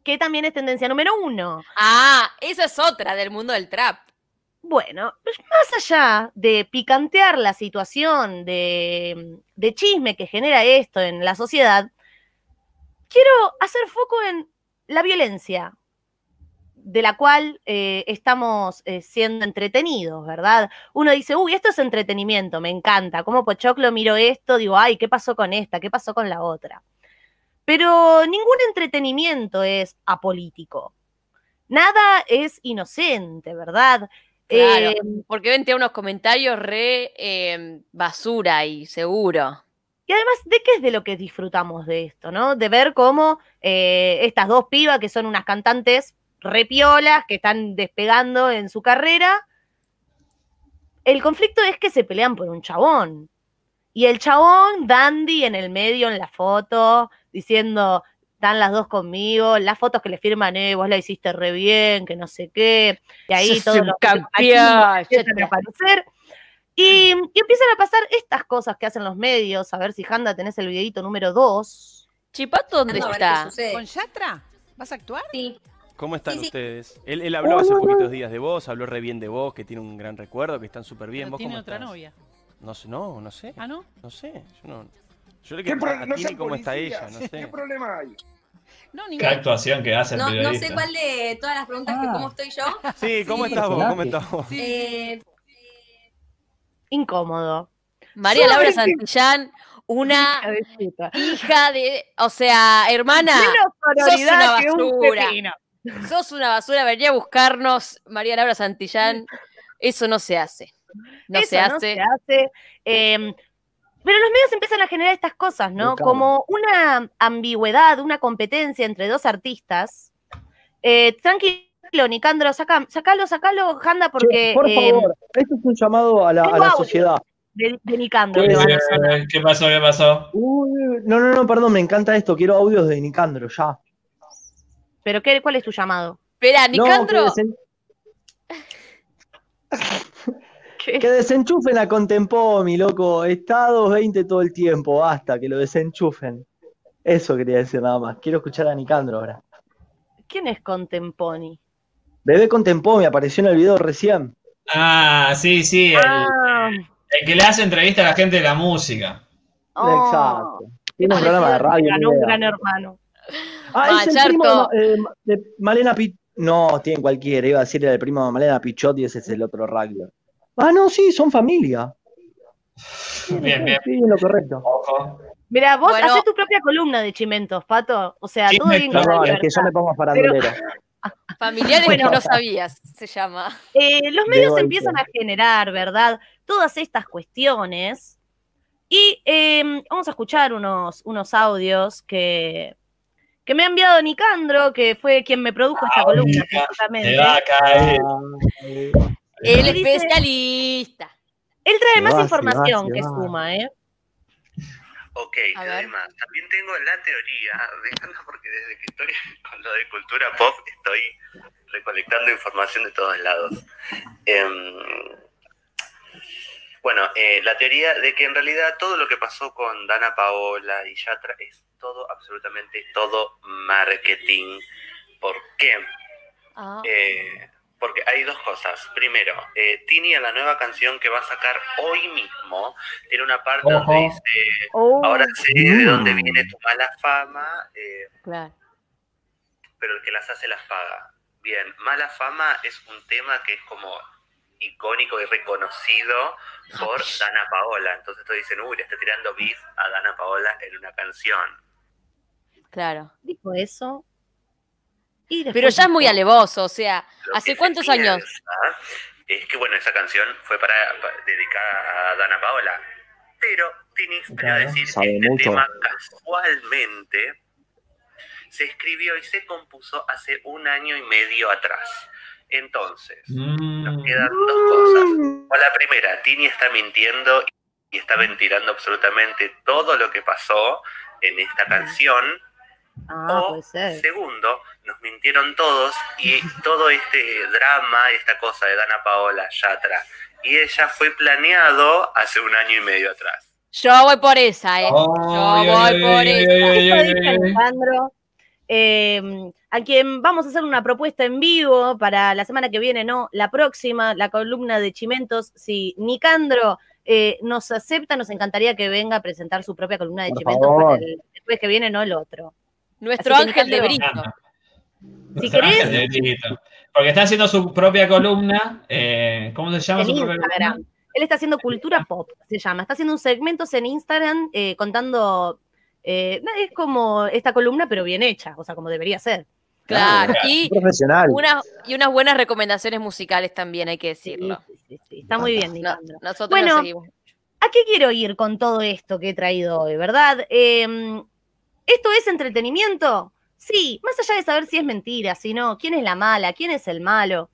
que también es tendencia número uno. Ah, esa es otra del mundo del trap. Bueno, pues más allá de picantear la situación, de, chisme que genera esto en la sociedad, quiero hacer foco en la violencia de la cual eh, estamos eh, siendo entretenidos, ¿verdad? Uno dice, uy, esto es entretenimiento, me encanta. Como Pochoclo miro esto, digo, ay, ¿qué pasó con esta? ¿Qué pasó con la otra? Pero ningún entretenimiento es apolítico. Nada es inocente, ¿verdad? Claro, Eh, porque ven, tiene unos comentarios re eh, basura y seguro. Y además, ¿de qué es de lo que disfrutamos de esto, no? De ver cómo eh, estas dos pibas, que son unas cantantes repiolas, que están despegando en su carrera, el conflicto es que se pelean por un chabón. Y el chabón, Dandy, en el medio, en la foto, diciendo, están las dos conmigo, las fotos que le firman, eh, vos la hiciste re bien, que no sé qué. Y ahí empiezan a aparecer. Y, y empiezan a pasar estas cosas que hacen los medios. A ver si, Janda, tenés el videito número 2. Chipato, ¿dónde qué está? ¿Con Yatra? ¿Vas a actuar? Sí. ¿Cómo están Sí, sí. ustedes? Él, él habló hace poquitos días de vos, habló re bien de vos, que tiene un gran recuerdo, que están súper bien. Pero ¿Vos tiene cómo otra estás? novia. No sé, no, no sé. ¿Ah, no? No sé, yo no. Yo le ¿Qué quiero a no Tini cómo está ella, no ¿Qué problema hay? No, Qué actuación que hace el No, no periodista. sé cuál de todas las preguntas que Ah. cómo estoy yo. Sí, ¿cómo Sí. estás vos? ¿Cómo estás vos? Sí. Eh, Incómodo. María Laura. Santillán, una hija de. O sea, hermana, sos una un basura. sos una basura. Venía a buscarnos, María Laura Santillán. Eso no se hace. No Eso se no hace. se hace. Eh, pero los medios empiezan a generar estas cosas, ¿no? Como una ambigüedad, una competencia entre dos artistas. Eh, tranquilo, Nicandro, saca, sacalo, sacalo, Janda, porque por eh, favor, esto es un llamado a la, a sociedad. de, de Nicandro ¿Qué, le van a sonar. qué pasó? ¿Qué pasó? Uy, no, no, no, perdón, me encanta esto. Quiero audios de Nicandro, ya. ¿Pero qué, cuál es tu llamado? Espera, Nicandro. Que desenchufen a Contempomi, loco. Está a 2.20 todo el tiempo, basta, que lo desenchufen. Eso quería decir nada más. Quiero escuchar a Nicandro ahora. ¿Quién es Contemponi? Bebé Contempomi apareció en el video recién. Ah, sí, sí, el, Ah, el que le hace entrevista a la gente de la música. oh, Exacto. Tiene un programa de radio. ganó un gran hermano. Ah, es el Mayarto. primo de, Ma- eh, de Malena Pichot. No, tiene cualquiera, iba a decir el primo de Malena Pichot y ese es el otro rugby. Ah, no, sí, son familia. Bien, bien. Sí, lo correcto. Ojo. Mira, vos Bueno. haces tu propia columna de chimentos, Pato. O sea, todo bien Perdón, es que yo me pongo farandulero. Familiares Bueno. que no sabías, se llama. Eh, los medios empiezan a generar, ¿verdad? Todas estas cuestiones. Y eh, vamos a escuchar unos, unos audios que, que me ha enviado Nicandro, que fue quien me produjo esta columna, Nica, Te va a caer. El dice- especialista. Él trae más información que suma, ¿eh? Ok, y además, también tengo la teoría, déjalo porque desde que estoy con lo de cultura pop estoy recolectando información de todos lados. Em, bueno, eh, la teoría de que en realidad todo lo que pasó con Dana Paola y Yatra es todo, absolutamente todo marketing. ¿Por qué? Ah, Eh, porque hay dos cosas. Primero, eh, Tini en la nueva canción que va a sacar hoy mismo tiene una parte Ojo. donde dice, Oh, ahora sé de dónde Mm. viene tu mala fama, eh, claro. pero el que las hace las paga. Bien, mala fama es un tema que es como icónico y reconocido por Dana Paola. Entonces todos dicen, uy, le está tirando beef a Dana Paola en una canción. Claro. dijo eso. Y Pero ya es muy alevoso, o sea, ¿hace que cuántos años? Es que, bueno, esa canción fue para, para- dedicada a Dana Paola. Pero Tini salió a Claro, decir sabe este mucho. tema casualmente se escribió y se compuso hace un año y medio atrás. Entonces, nos Mm. quedan dos cosas. O la primera, Tini está mintiendo y está ventilando absolutamente todo lo que pasó en esta canción. Ah, o puede ser. segundo, nos mintieron todos y todo este drama, esta cosa de Dana Paola, Yatra, y ella fue planeado hace un año y medio atrás. Yo voy por esa, ¿eh? Yo voy ay, por ay, esa. ay. Alejandro, eh, a quien vamos a hacer una propuesta en vivo para la semana que viene, no, la próxima, la columna de Chimentos. Si Nicandro eh, nos acepta, nos encantaría que venga a presentar su propia columna de Por Chimentos favor. para el después que viene, no el otro. Nuestro Así ángel de. Ah, Si Nuestro querés- ángel de Brito. Porque está haciendo su propia columna. eh, ¿Cómo se llama en su propia Instagram. columna? Él está haciendo cultura pop, se llama. Está haciendo un segmentos en Instagram eh, contando. eh, es como esta columna, pero bien hecha, o sea, como debería ser. Claro. Claro. Y, Profesional. una, y unas buenas recomendaciones musicales también, hay que decirlo. sí, sí, sí, Está muy bien, No, nosotros Bueno, seguimos. ¿A qué quiero ir con todo esto que he traído hoy, verdad? Eh, ¿Esto es entretenimiento? Sí, más allá de saber si es mentira, si no, quién es la mala, quién es el malo.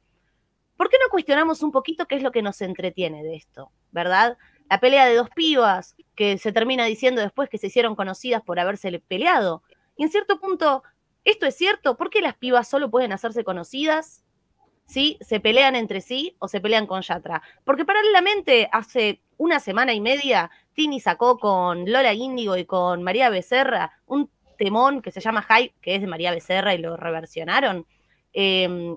¿Por qué no cuestionamos un poquito qué es lo que nos entretiene de esto, verdad? La pelea de dos pibas que se termina diciendo después que se hicieron conocidas por haberse peleado. Y en cierto punto, ¿esto es cierto? ¿Por qué las pibas solo pueden hacerse conocidas si se pelean entre sí o se pelean con Yatra? Porque paralelamente, hace una semana y media, Tini sacó con Lola Índigo y con María Becerra un temón que se llama Hype, que es de María Becerra y lo reversionaron. Eh,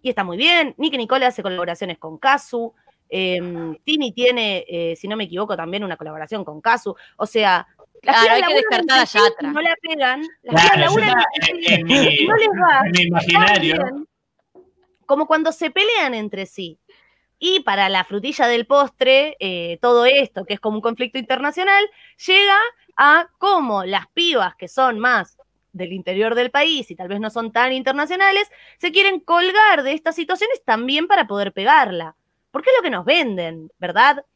y está muy bien. Nicky Nicole hace colaboraciones con Kazu. Eh, Tini tiene, eh, si no me equivoco, también una colaboración con Kazu. O sea, las Claro, pibas hay que descartar a Yatra. No la pegan. Las Claro, en, en mi, no les va en mi imaginario. Como cuando se pelean entre sí. Y para la frutilla del postre, eh, todo esto, que es como un conflicto internacional, llega a cómo las pibas que son más del interior del país y tal vez no son tan internacionales, se quieren colgar de estas situaciones también para poder pegarla. Porque es lo que nos venden, ¿verdad?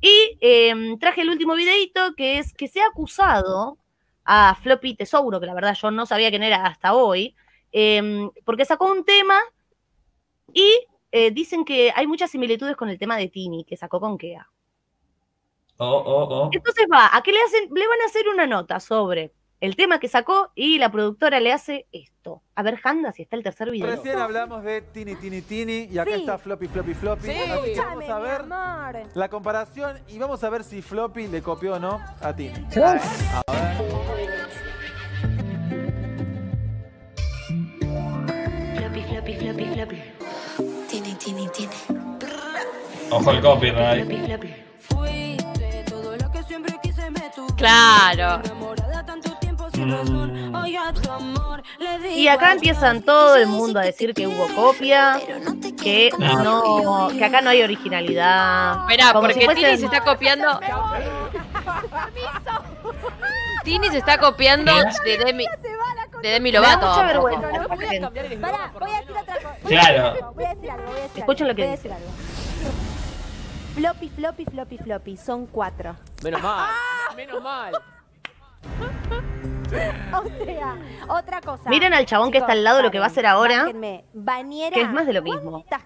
Y eh, traje el último videito, que es que se ha acusado a Floppy Tesouro, que la verdad yo no sabía quién era hasta hoy, eh, porque sacó un tema y eh, dicen que hay muchas similitudes con el tema de Tini, que sacó con Kea. Oh, oh, oh. Entonces va, a que le hacen, le van a hacer una nota sobre el tema que sacó y la productora le hace esto. A ver, Handa, si está el tercer video. Recién hablamos de Tini, Tini, Tini y acá Sí. está Floppy, Floppy, Floppy. Sí. Así que vamos a ver la comparación y vamos a ver si Floppy le copió o no a Tini. A ver. Floppy, floppy, floppy, floppy. Tini, tini, tini. Ojo el copyright. Fuiste todo lo que siempre quise, me tuve. Claro. Digo Y acá empiezan todo el mundo a decir que hubo copia, que no, que acá no hay originalidad. Esperá, Como porque si fuesen- Tini se está copiando. Tini se está copiando de Demi, de Demi Me da Lovato. mucha vergüenza. Pará, voy a decir otra cosa. Claro. Voy a decir algo, voy a decir Escuchen algo. lo que voy a decir algo. Floppy, floppy, floppy, floppy. Son cuatro. Menos mal. Menos mal. O sea, otra cosa. Miren al chabón que está al lado lo que va a hacer ahora, Bájenme. Bañera. que es más de lo mismo. ¿Cuántas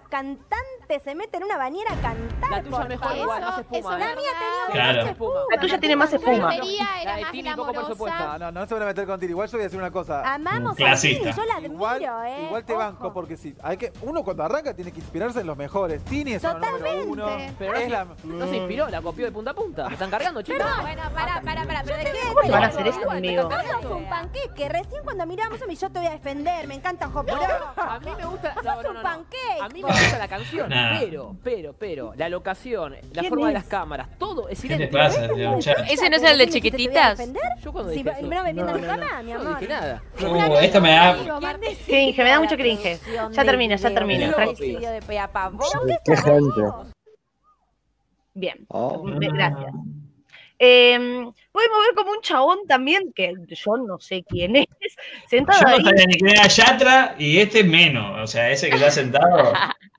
cantantes se meten en una bañera a cantar? La tuya por mejor favor? igual, más espuma. La ¿eh? mía tenía Claro. mucha espuma. La tuya tiene más espuma. La de Tini poco presupuesto. No, no, no se van a meter con Tiri. Igual yo voy a decir una cosa. Amamos a Clasista. Tini, yo la admiro, Igual, ¿eh? igual te Ojo. banco porque sí. Hay que, uno cuando arranca tiene que inspirarse en los mejores. Tini es número uno. Pero no, Es se- la- no se inspiró, la copió de punta a punta. Me están cargando, chicos. Bueno, pará, pará, pará. ¿Pero de qué? ¿Cómo van a hacer eso conmigo? Vos sos un panqueque. Recién cuando miramos a mí yo te voy a defender. Me encanta Hop No, a mí me gusta. Sos No, no, un no, no. pancake. A mí me gusta la canción, Nah. pero, pero, pero, la locación, la ¿Quién forma de las cámaras, todo es ¿Qué te idéntico. pasa, tío? ¿Ese no es el de chiquititas? Yo cuando Si dije no eso, me defiendas No, no, mi yo no amor. dije nada. Uh, esto me da. Cringe, me da mucho cringe. Ya termina, ya termina. tranqui. Qué gente. Bien, Oh. me- gracias. Eh, podemos ver como un chabón también, que yo no sé quién es, sentado Yo no ahí. era Yatra y este menos. O sea, ese que está sentado.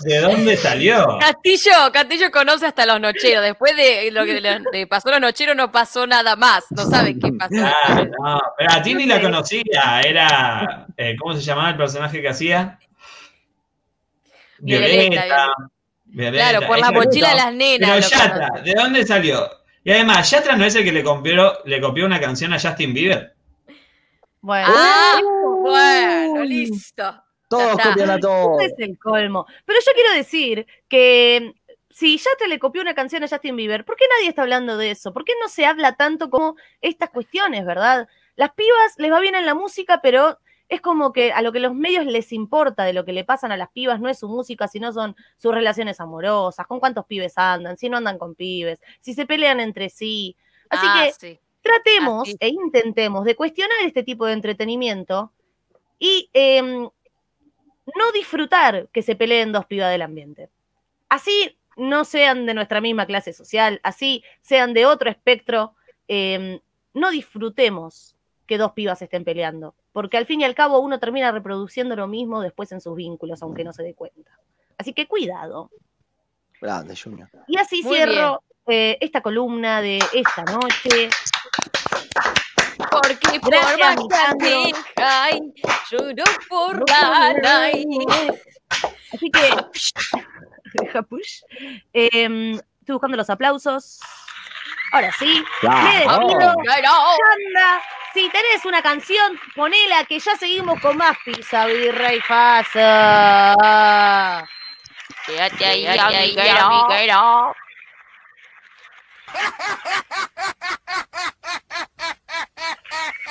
¿De dónde salió? Castillo, Castillo conoce hasta los nocheros. Después de lo que le, pasó a los nocheros, no pasó nada más. No sabe qué pasó. Ah, no, pero a Tini No la conocía. Era. eh, ¿Cómo se llamaba el personaje que hacía? Violeta, Violeta. Violeta. Claro, por la mochila de las nenas. Pero Yatra. ¿de dónde salió? Y además, Yatra no es el que le copió, le copió una canción a Justin Bieber. Bueno, Ah, bueno, listo. Todos copian a todos. este es el colmo. Pero yo quiero decir que si Yatra le copió una canción a Justin Bieber, ¿por qué nadie está hablando de eso? ¿Por qué no se habla tanto como estas cuestiones, verdad? Las pibas les va bien en la música, pero es como que a lo que los medios les importa de lo que le pasan a las pibas no es su música, sino son sus relaciones amorosas, con cuántos pibes andan, si no andan con pibes, si se pelean entre sí. Así Ah, que sí. tratemos Así. e intentemos de cuestionar este tipo de entretenimiento y em, no disfrutar que se peleen dos pibas del ambiente. Así no sean de nuestra misma clase social, así sean de otro espectro, em, no disfrutemos que dos pibas estén peleando, porque al fin y al cabo uno termina reproduciendo lo mismo después en sus vínculos, aunque no se dé cuenta. Así que cuidado. Grande, Junior. Y así Muy cierro eh, esta columna de esta noche. Porque por Gracias, más Lisandro. que ay, lloro por la. Así que, deja push. Em, estoy buscando los aplausos. Ahora sí, me despido. Si tenés una canción, ponela que ya seguimos con más pizza, birra y fasa. Quédate ahí, amiguero,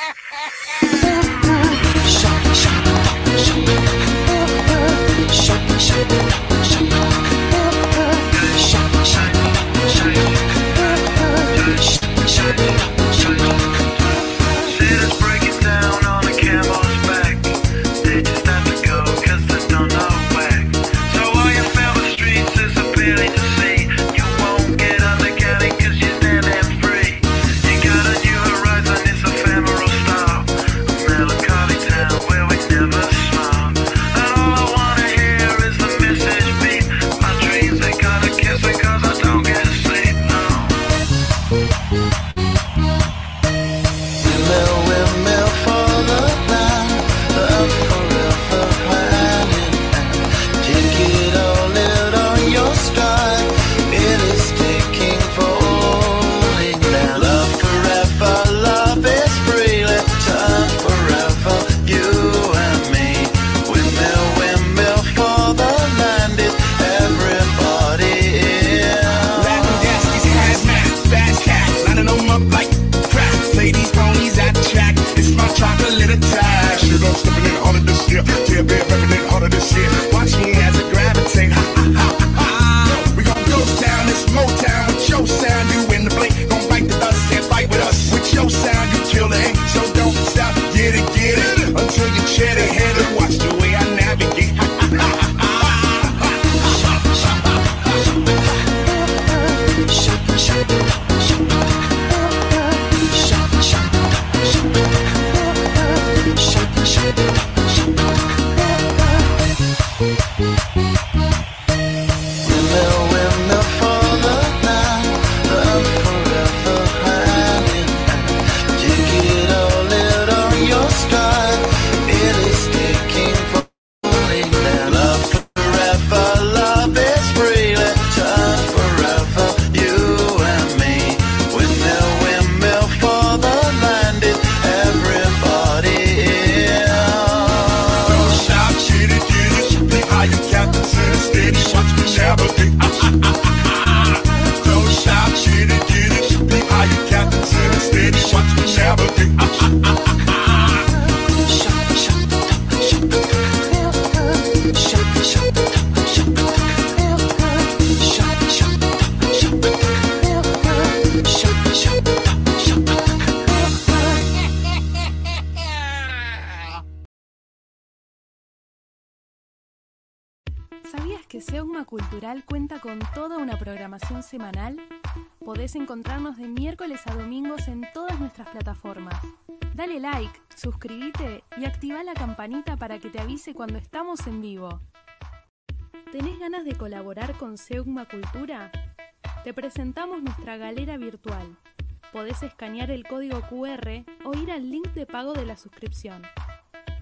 amiguero. Sailors cuando estamos en vivo. ¿Tenés ganas de colaborar con Seugma Cultura? Te presentamos nuestra galera virtual. Podés escanear el código QR o ir al link de pago de la suscripción.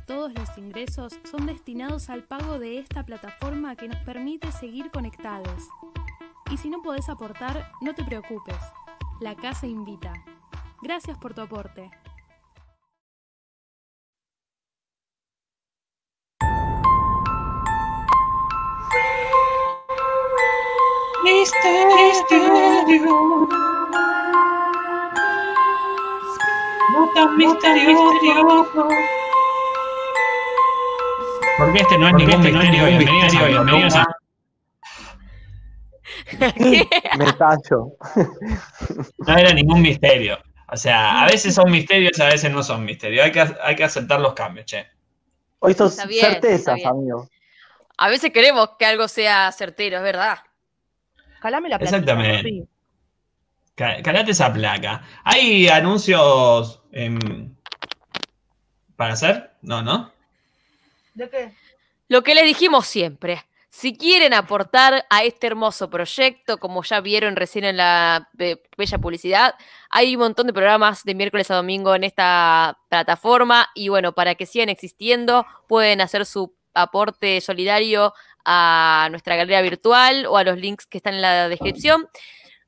Todos los ingresos son destinados al pago de esta plataforma que nos permite seguir conectados. Y si no podés aportar, no te preocupes. La casa invita. Gracias por tu aporte. Misterio. No tan misterioso. Porque este no es ningún misterio. Bienvenidos y bienvenidos a. Me tallo. No era ningún misterio. O sea, a veces son misterios, a veces no son misterios. Hay que, hay que aceptar los cambios, che. Hoy sos bien, certezas, amigo. A veces queremos que algo sea certero, es verdad. Calame la platita, Exactamente. sí. Calate esa placa. ¿Hay anuncios em, para hacer? No, ¿no? ¿De qué? Lo que les dijimos siempre. Si quieren aportar a este hermoso proyecto, como ya vieron recién en la be- bella publicidad, hay un montón de programas de miércoles a domingo en esta plataforma y bueno, para que sigan existiendo, pueden hacer su aporte solidario a nuestra galería virtual o a los links que están en la descripción.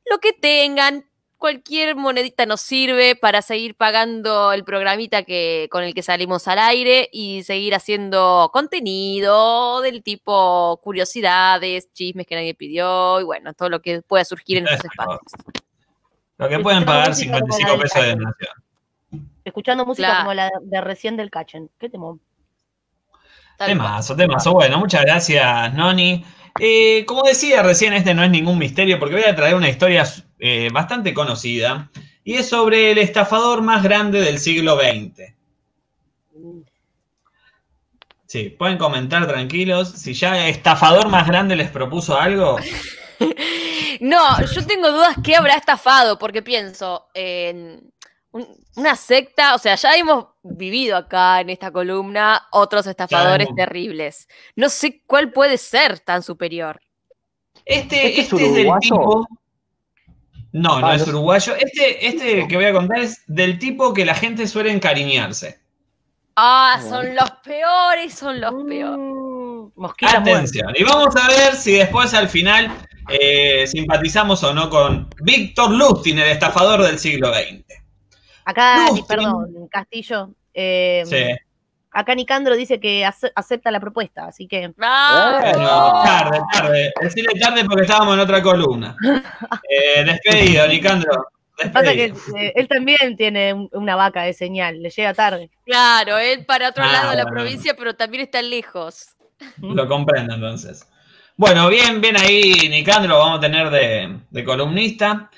Lo que tengan, cualquier monedita nos sirve para seguir pagando el programita que, con el que salimos al aire y seguir haciendo contenido del tipo curiosidades, chismes que nadie pidió y bueno, todo lo que pueda surgir en estos espacios. Lo que pueden pagar 55 pesos de donación. Escuchando música Claro. como la de recién del Cachen. ¿Qué temón? Temazo, temazo. Bueno, muchas gracias, Noni. Eh, como decía recién, este no es ningún misterio porque voy a traer una historia eh, bastante conocida y es sobre el estafador más grande del siglo XX. Sí, pueden comentar tranquilos. Si ya estafador más grande les propuso algo, No, yo tengo dudas qué habrá estafado, porque pienso en un- una secta, o sea, ya hemos vivido acá en esta columna otros estafadores Claro. terribles. No sé cuál puede ser tan superior. Este, ¿Este es este es del tipo. No, no Ah, es uruguayo. Este, este que voy a contar es del tipo que la gente suele encariñarse. Ah, son los peores, son los Mm. peores. Muerta. Atención. Y vamos a ver si después al final eh, simpatizamos o no con Víctor Lustin, el estafador del siglo XX. Acá, perdón, Castillo. Eh, Sí. Acá Nicandro dice que ace- acepta la propuesta, así que. Ah, Bueno, tarde, tarde. Decirle tarde porque estábamos en otra columna. Eh, despedido, Nicandro. Pasa que eh, él también tiene un- una vaca de señal, le llega tarde. Claro, él para otro Ah, lado de la bueno. provincia, pero también está lejos. Lo comprendo entonces. Bueno, bien, bien ahí, Nicandro, lo vamos a tener de, de columnista.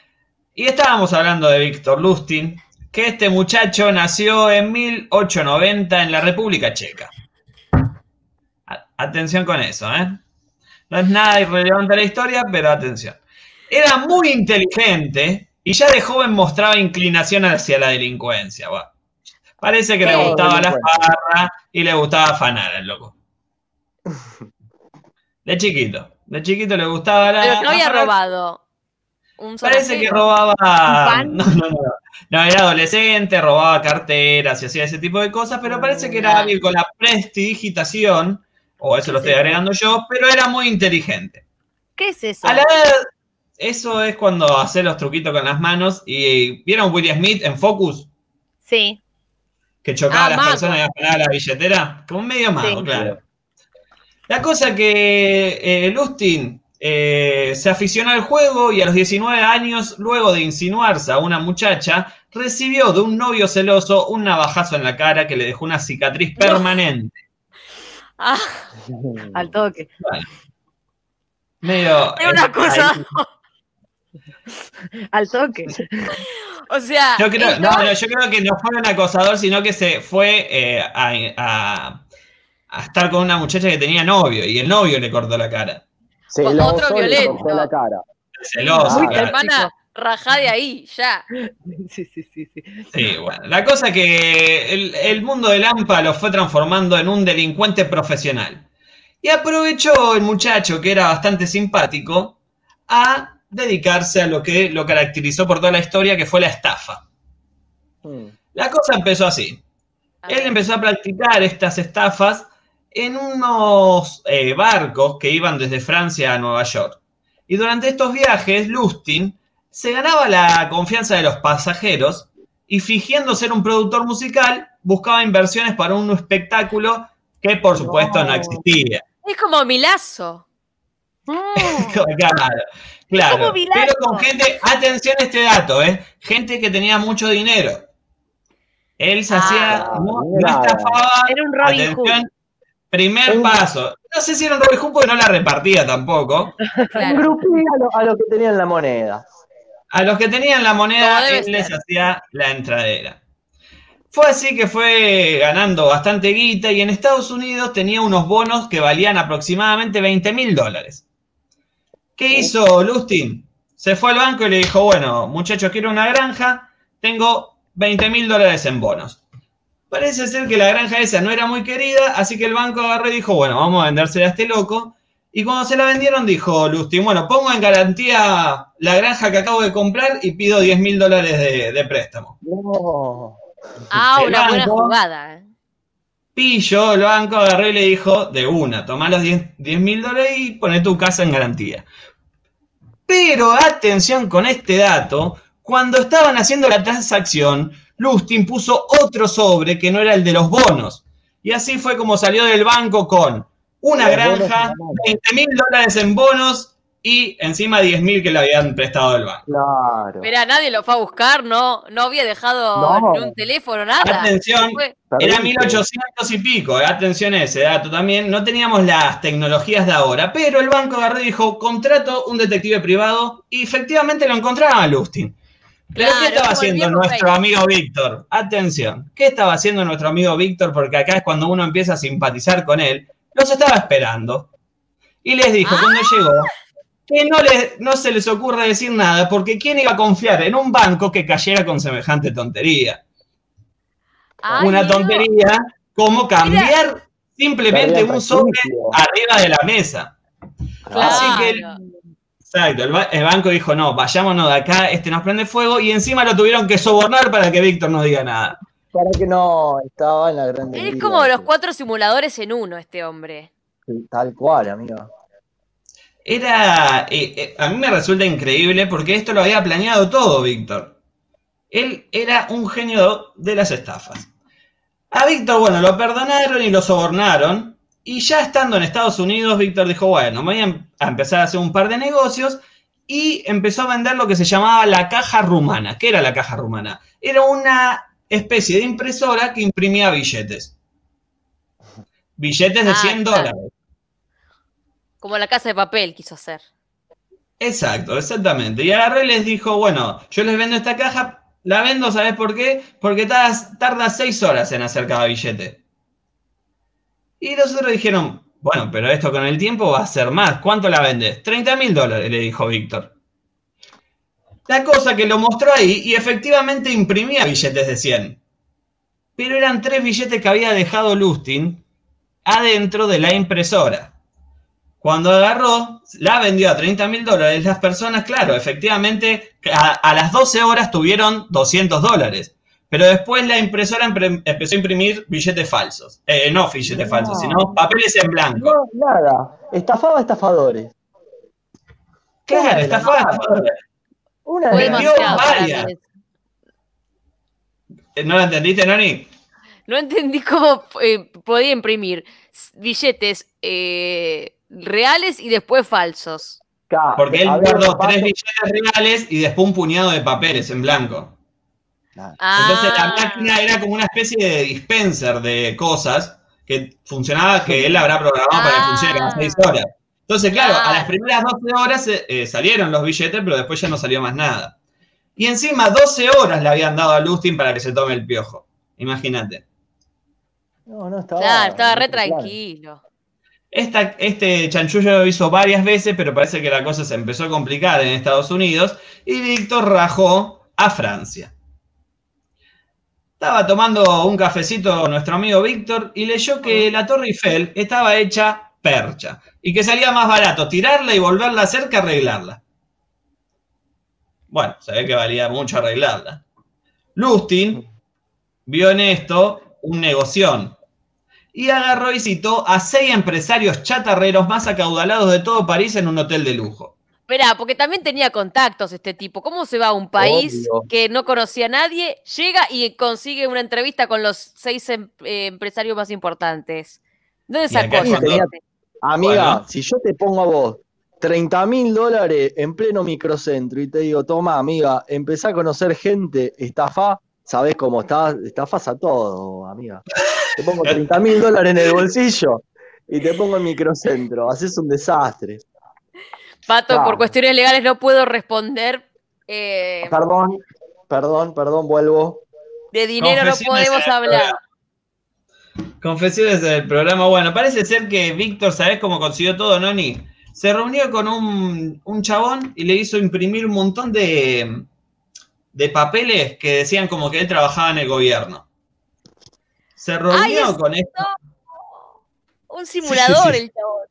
Y estábamos hablando de Víctor Lustin, que este muchacho nació en 1890 en la República Checa. Atención con eso, ¿eh? No es nada irrelevante a la historia, pero atención. Era muy inteligente y ya de joven mostraba inclinación hacia la delincuencia. Parece que le gustaba la farra y le gustaba afanar al loco. De chiquito. De chiquito le gustaba la. Pero no había robado. Un Parece que robaba. pan? No, no, no. No, era adolescente, robaba carteras y hacía ese tipo de cosas, pero parece que era Ah. hábil con la prestidigitación, o eso lo estoy agregando yo, pero era muy inteligente. ¿Qué es eso? A la edad, eso es cuando hace los truquitos con las manos y ¿vieron Will Smith en Focus? Sí. Que chocaba Ah, a las mago. personas y afanaba la billetera. Como un medio mago, Sí. claro. La cosa que eh, Lustin eh, se aficionó al juego y a los 19 años, luego de insinuarse a una muchacha, recibió de un novio celoso un navajazo en la cara que le dejó una cicatriz permanente. Ah, Al toque. Medio. era una eh, cosa. Al toque. O sea, Yo creo, esto- no, no, yo creo que no fue un acosador, sino que se fue eh, a, a- a estar con una muchacha que tenía novio y el novio le cortó la cara. Celoso, Otro le violento. la cara. Celoso, Uy, claro. Hermana, rajá de ahí, ya. Sí, sí, sí, sí. Sí, bueno. La cosa que el, el mundo de Lampa lo fue transformando en un delincuente profesional. Y aprovechó el muchacho, que era bastante simpático, a dedicarse a lo que lo caracterizó por toda la historia, que fue la estafa. Hmm. La cosa empezó así. Él empezó a practicar estas estafas en unos eh, barcos que iban desde Francia a Nueva York. Y durante estos viajes, Lustin se ganaba la confianza de los pasajeros y fingiendo ser un productor musical, buscaba inversiones para un espectáculo que por supuesto no existía. Es como Milazo. Claro, claro. como Vilazo. Pero con gente, atención a este dato, ¿eh? Gente que tenía mucho dinero. Él se hacía, no, no estafaba. Era un Robin atención, Primer paso. No sé si era un Robin Hood porque no la repartía tampoco. Un grupí a, lo- a los que tenían la moneda. A los que tenían la moneda, él les hacía la entradera. Fue así que fue ganando bastante guita y en Estados Unidos tenía unos bonos que valían aproximadamente 20 mil dólares. ¿Qué hizo Lustin? Se fue al banco y le dijo, bueno, muchachos, quiero una granja, tengo 20 mil dólares en bonos. Parece ser que la granja esa no era muy querida, así que el banco agarró y dijo, bueno, vamos a vendérsela a este loco. Y cuando se la vendieron, dijo Lustin, bueno, pongo en garantía la granja que acabo de comprar y pido 10 mil dólares de, de préstamo. No. Ah, El una buena jugada. eh. Pillo, el banco agarró y le dijo, de una, tomá los 10 mil dólares y poné tu casa en garantía. Pero atención con este dato, cuando estaban haciendo la transacción, Lustin puso otro sobre que no era el de los bonos. Y así fue como salió del banco con una granja, bonos 20 mil dólares en bonos y encima 10 mil que le habían prestado del banco. Claro. Mirá, nadie lo fue a buscar, no, no había dejado No. ni un teléfono, nada. Atención, Era Terrible. 1800 y pico, eh, atención a ese dato también. No teníamos las tecnologías de ahora, pero el banco agarró y dijo, contrato un detective privado y efectivamente lo encontraron a Lustin. Pero Claro, ¿qué estaba haciendo nuestro Rey. amigo Víctor? Atención, ¿qué estaba haciendo nuestro amigo Víctor? Porque acá es cuando uno empieza a simpatizar con él. Los estaba esperando. Y les dijo, Ah. cuando llegó, que no, le- no se les ocurra decir nada, porque ¿quién iba a confiar en un banco que cayera con semejante tontería? Ay, una Dios. tontería como cambiar simplemente un sobre arriba de la mesa. Así que. Exacto, el, ba- el banco dijo, no, vayámonos de acá, este nos prende fuego, y encima lo tuvieron que sobornar para que Víctor no diga nada. Para que no, estaba en la gran Es como los cuatro simuladores en uno, este hombre. Tal cual, amigo. Era, eh, eh, a mí me resulta increíble porque esto lo había planeado todo Víctor. Él era un genio de las estafas. A Víctor, bueno, lo perdonaron y lo sobornaron. Y ya estando en Estados Unidos, Víctor dijo, bueno, voy a em- a empezar a hacer un par de negocios. Y empezó a vender lo que se llamaba la caja rumana. ¿Qué era la caja rumana? Era una especie de impresora que imprimía billetes. Billetes de Ah, 100 claro. dólares. Como la casa de papel quiso hacer. Exacto, exactamente. Y agarró y les dijo, bueno, yo les vendo esta caja, la vendo, ¿sabes por qué? Porque tarda, tarda seis horas en hacer cada billete. Y los otros dijeron, bueno, pero esto con el tiempo va a ser más. ¿Cuánto la vendes? 30 mil dólares, le dijo Víctor. La cosa que lo mostró ahí y efectivamente imprimía billetes de 100. Pero eran tres billetes que había dejado Lustin adentro de la impresora. Cuando agarró, la vendió a 30 mil dólares. Las personas, claro, efectivamente, a, a las 12 horas tuvieron 200 dólares. Pero después la impresora empezó a imprimir billetes falsos. Eh, no billetes No. falsos, sino papeles en blanco. No, nada. Estafaba a estafadores. Claro, estafaba. Una Fue de las- Vendió demasiado varias. Eh, ¿No la entendiste, Noni? No entendí cómo eh, podía imprimir billetes eh, reales y después falsos. Porque él guardó tres billetes reales y después un puñado de papeles en blanco. Ah, Entonces la máquina era como una especie de dispenser de cosas que funcionaba, que él habrá programado para que funcione cada seis horas. Entonces, claro, a las primeras 12 horas eh, eh, salieron los billetes, pero después ya no salió más nada. Y encima 12 horas le habían dado a Lustin para que se tome el piojo. Imagínate. No, no estaba. claro, estaba re tranquilo. Esta- este chanchullo lo hizo varias veces, pero parece que la cosa se empezó a complicar en Estados Unidos y Víctor rajó a Francia. Estaba tomando un cafecito nuestro amigo Víctor y leyó que la Torre Eiffel estaba hecha percha y que salía más barato tirarla y volverla a hacer que arreglarla. Bueno, se ve que valía mucho arreglarla. Lustin vio en esto un negoción y agarró y citó a seis empresarios chatarreros más acaudalados de todo París en un hotel de lujo. Esperá, porque también tenía contactos este tipo. ¿Cómo se va a un país Obvio. que no conocía a nadie, llega y consigue una entrevista con los seis em- eh, empresarios más importantes? ¿Dónde sacó tenía- gente? Amiga, Bueno. si yo te pongo a vos 30 mil dólares en pleno microcentro y te digo, toma, amiga, empezá a conocer gente, estafa, sabés cómo estás, estafas a todo, amiga. Te pongo 30 mil dólares en el bolsillo y te pongo en microcentro, haces un desastre. Pato, por cuestiones legales no puedo responder. eh, Perdón, perdón, perdón, vuelvo. de dinero no Confesiones podemos hablar. Confesiones del programa. Bueno, parece ser que Víctor, ¿sabés cómo consiguió todo, Noni? Se reunió con un, un chabón y le hizo imprimir un montón de, de papeles que decían como que él trabajaba en el gobierno. Se reunió Ay, con esto. Un simulador, sí. el chabón.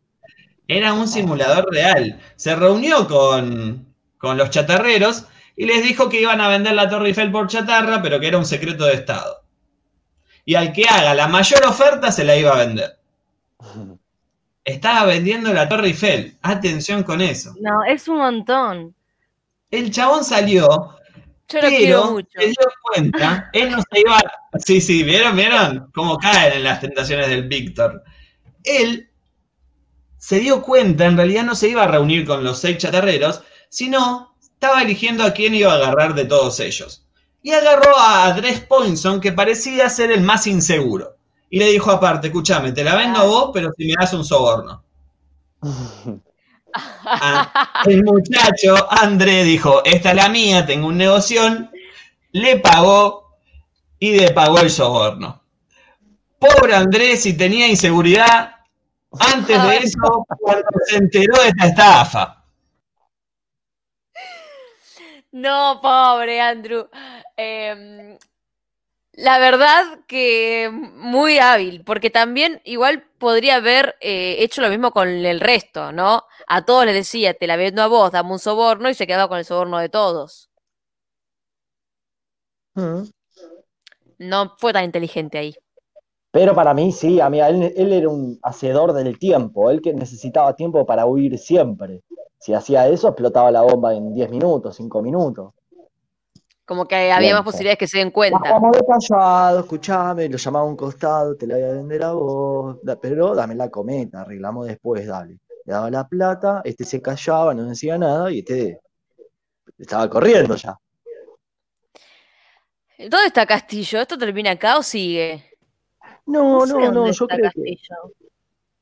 Era un simulador real. Se reunió con, con los chatarreros y les dijo que iban a vender la Torre Eiffel por chatarra, pero que era un secreto de Estado. Y al que haga la mayor oferta se la iba a vender. Estaba vendiendo la Torre Eiffel. Atención con eso. No, es un montón. El chabón salió, Yo lo quiero pero mucho. se dio cuenta, él no se iba. Sí, sí, ¿vieron? ¿Vieron? Cómo caen en las tentaciones del Víctor. Él se dio cuenta, en realidad no se iba a reunir con los seis chatarreros, sino estaba eligiendo a quién iba a agarrar de todos ellos. Y agarró a Andrés Poinson, que parecía ser el más inseguro. Y le dijo aparte, escúchame, te la vendo a vos, pero si me das un soborno. Ah, el muchacho, André, dijo, esta es la mía, tengo un negocio, le pagó y le pagó el soborno. Pobre Andrés, si tenía inseguridad, antes de eso, cuando se enteró de esta estafa. No, pobre Andrew. Em, la verdad que muy hábil, porque también igual podría haber eh, hecho lo mismo con el resto, ¿no? A todos les decía, te la vendo a vos, dame un soborno y se quedaba con el soborno de todos. Mm. No fue tan inteligente ahí. Pero para mí sí, amiga, él, él era un hacedor del tiempo, él que necesitaba tiempo para huir siempre. Si hacía eso, explotaba la bomba en 10 minutos, 5 minutos. Como que había más posibilidades que se den cuenta. Bajamos de callado, escuchame, lo llamaba a un costado, te la voy a vender a vos, pero dame la cometa, arreglamos después, dale. Le daba la plata, este se callaba, no decía nada y este estaba corriendo ya. ¿Dónde está Castillo? ¿Esto termina acá o sigue? No, no, no, yo creo que.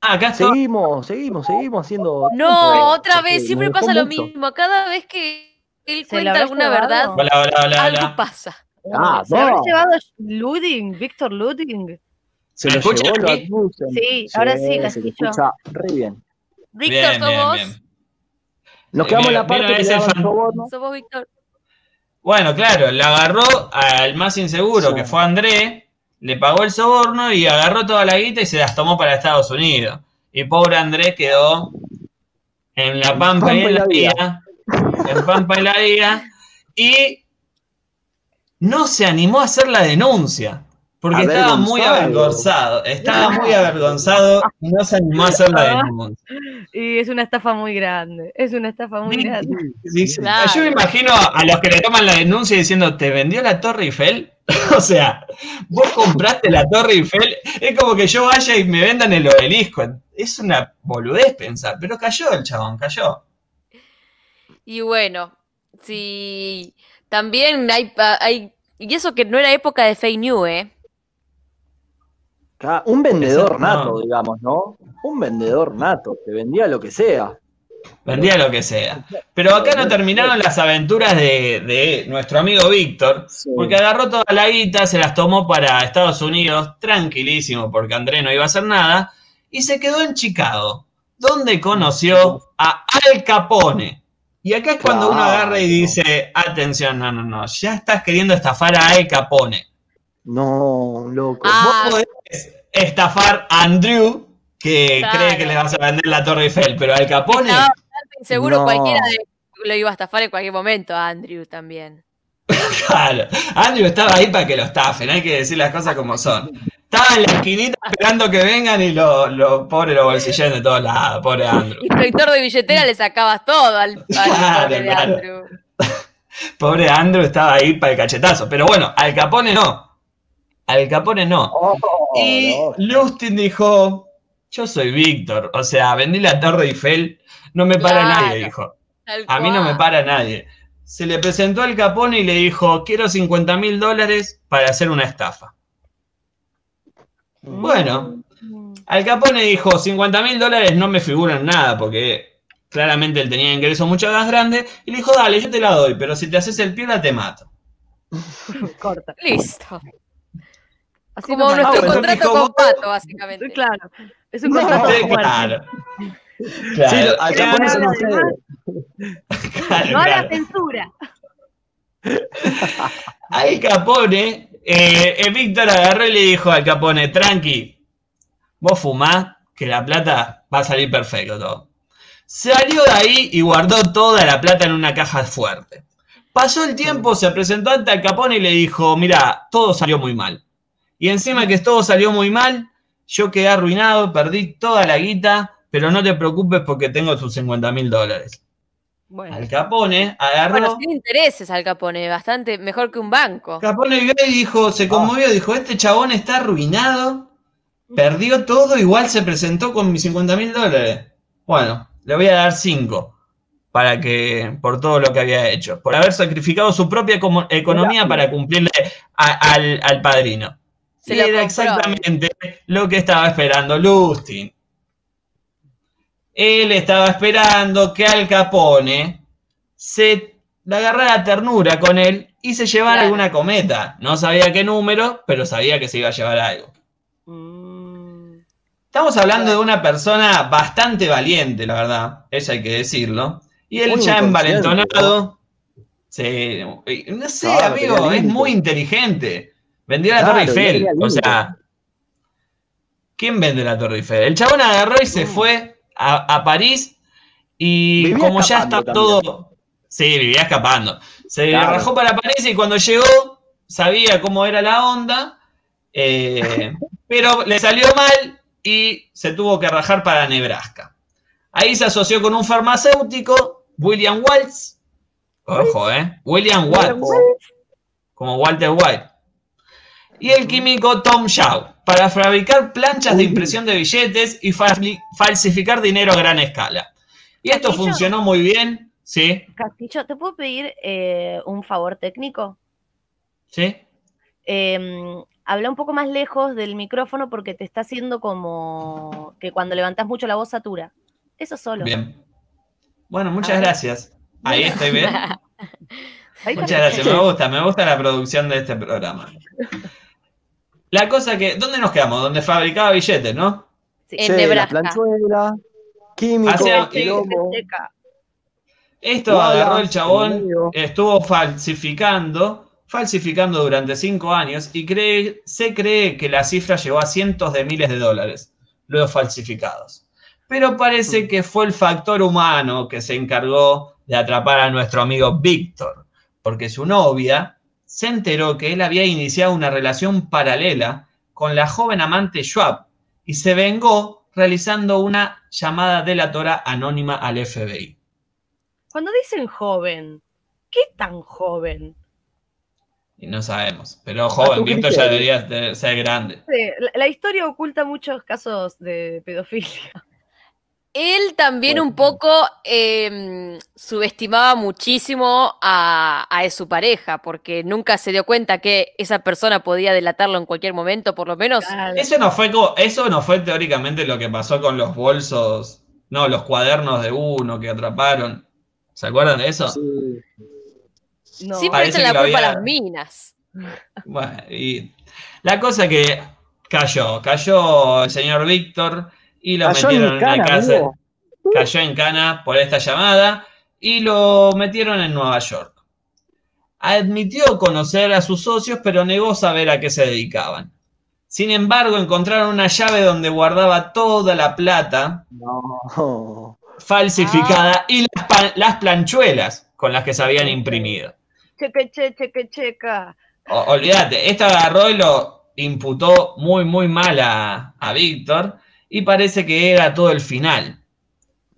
Ah, acá está. seguimos, seguimos, seguimos haciendo. No, otra vez, siempre pasa lo mucho. mismo. Cada vez que él ¿Se cuenta habrá alguna verdad, Hola, hola, hola, algo hola. pasa. Ah, ¿Se habrá no. llevado Luding, Víctor Luding? Se ¿Me lo escuchan llevó a lo? Admussen. Sí, ahora sí, se Castillo. escucha re bien. Víctor, Bien, ¿sos bien, vos? bien. Nos quedamos en la parte que ese le daban fan- soborno. ¿Sos vos, Víctor? Bueno, claro, le agarró al más inseguro, Sí. que fue André, le pagó el soborno y agarró toda la guita y se las tomó para Estados Unidos. Y pobre Andrés quedó en la pampa y en la vida, en pampa y la vida, y no se animó a hacer la denuncia, porque estaba muy Avergonzado. estaba muy avergonzado y no se animó a hacer la denuncia. Y es una estafa muy grande. Es una estafa muy grande. Sí, sí. Claro. Yo me imagino a los que le toman la denuncia diciendo, ¿te vendió la Torre Eiffel? o sea, vos compraste la Torre Eiffel, es como que yo vaya y me vendan el obelisco. Es una boludez pensar, pero cayó el chabón, cayó. Y bueno, sí, también hay, hay, y eso que no era época de fake news, ¿eh? Un vendedor nato, digamos, ¿no? Un vendedor nato, te vendía lo que sea. Vendía lo que sea. Pero acá no terminaron las aventuras de, de nuestro amigo Víctor, porque agarró toda la guita, se las tomó para Estados Unidos, tranquilísimo, porque Andrés no iba a hacer nada, y se quedó en Chicago, donde conoció a Al Capone. Y acá es cuando uno agarra y dice, atención, no, no, no, ya estás queriendo estafar a Al Capone. No, loco. Ah, Vos podés estafar a Andrew, que Claro. cree que le vas a vender la Torre Eiffel, pero Al Capone, No. cualquiera de- lo iba a estafar en cualquier momento, a Andrew también. claro, Andrew estaba ahí para que lo estafen, hay que decir las cosas como son. Estaba en la esquinita esperando que vengan y lo, lo pobre lo bolsillan de todos lados, pobre Andrew. Inspector de billetera le sacabas todo al, al Claro, pobre claro. Andrew. Pobre Andrew estaba ahí para el cachetazo. Pero bueno, Al Capone no. Al Capone no. Oh, Y no. Lustin dijo, yo soy Víctor, o sea, vendí la Torre Eiffel, no me para Claro. nadie, dijo. A mí no me para nadie. Se le presentó al Capone y le dijo, quiero 50 mil dólares para hacer una estafa. Bueno, Al Capone dijo, 50 mil dólares no me figuran nada, porque claramente él tenía ingresos mucho más grandes, y le dijo, dale, yo te la doy, pero si te haces el piola te mato. Corta. Listo. Así Como no nuestro Ah, contrato dijo, con Pato, básicamente. Claro. Es un No, contrato Sí, de muerte. claro. Sí, Claro, al claro, claro, No hagas claro. censura. Al Capone, eh, eh, Víctor agarró y le dijo al Capone, tranqui, vos fumás, que la plata va a salir perfecto todo. Salió de ahí y guardó toda la plata en una caja fuerte. Pasó el tiempo, se presentó ante Al Capone y le dijo, mira, todo salió muy mal. Y encima que todo salió muy mal, yo quedé arruinado, perdí toda la guita, pero no te preocupes porque tengo tus 50 mil dólares. Bueno. Al Capone agarró... Bueno, sin intereses al Capone, bastante mejor que un banco. Capone vio y dijo, se conmovió, dijo, este chabón está arruinado, perdió todo, igual se presentó con mis 50 mil dólares. Bueno, le voy a dar 5 para que, por todo lo que había hecho, por haber sacrificado su propia economía para cumplirle a- al, al padrino. Se y era exactamente lo que estaba esperando Lustin. Él estaba esperando que Al Capone se le agarrara ternura con él y se llevara Claro. alguna cometa. No sabía qué número, pero sabía que se iba a llevar algo. Mm, Estamos hablando de una persona bastante valiente, la verdad, eso hay que decirlo. Y él Muy ya envalentonado. Sí, no sé, Claro, amigo, es muy inteligente. Vendió la Claro, Torre Eiffel. O sea, ¿quién vende la Torre Eiffel? El chabón agarró y se fue a, a París y Vivía como ya está también. todo. Sí, vivía escapando. Se Claro. rajó para París y cuando llegó sabía cómo era la onda, eh, pero le salió mal y se tuvo que rajar para Nebraska. Ahí se asoció con un farmacéutico, William Waltz. Ojo, ¿eh? William Waltz. Como Walter White. Y el químico Tom Shaw, para fabricar planchas de impresión de billetes y falsificar dinero a gran escala. Y esto Castillo. funcionó muy bien, ¿sí? Castillo, ¿te puedo pedir eh, un favor técnico? ¿Sí? Eh, habla un poco más lejos del micrófono porque te está haciendo como que cuando levantas mucho la voz satura. Eso solo. Bien. Bueno, muchas gracias. Ahí estoy bien. Muchas gracias, me gusta, me gusta la producción de este programa. La cosa que, ¿dónde nos quedamos? Donde fabricaba billetes, ¿no? Sí. En Sí, la Nebraska. planchuela, químico, quilombo. Esto Guala, agarró el en chabón, estuvo falsificando, falsificando durante cinco años y cree, se cree que la cifra llegó a cientos de miles de dólares, luego falsificados. Pero parece que fue el factor humano que se encargó de atrapar a nuestro amigo Víctor, porque su novia se enteró que él había iniciado una relación paralela con la joven amante Schwab y se vengó realizando una llamada delatora anónima al FBI. Cuando dicen joven, ¿qué tan joven? Y no sabemos. Pero joven, tu Víctor ya debería de- ser grande. Sí, la, la historia oculta muchos casos de pedofilia. Él también un poco eh, subestimaba muchísimo a, a su pareja, porque nunca se dio cuenta que esa persona podía delatarlo en cualquier momento, por lo menos. Eso no fue eso no fue teóricamente lo que pasó con los bolsos, no, los cuadernos de uno que atraparon. ¿Se acuerdan de eso? No. Siempre echan la culpa a las minas. Bueno, y la cosa que cayó, cayó el señor Víctor, y lo Cayó metieron en cana, una cárcel. amigo. Cayó en cana por esta llamada y lo metieron en Nueva York. Admitió conocer a sus socios, pero negó saber a qué se dedicaban. Sin embargo, encontraron una llave donde guardaba toda la plata No. falsificada y las, planchuelas con las que se habían imprimido. Cheque, che, cheque, checa. Olvídate, esto agarró y lo imputó muy, muy mal a, a Víctor y parece que era todo el final.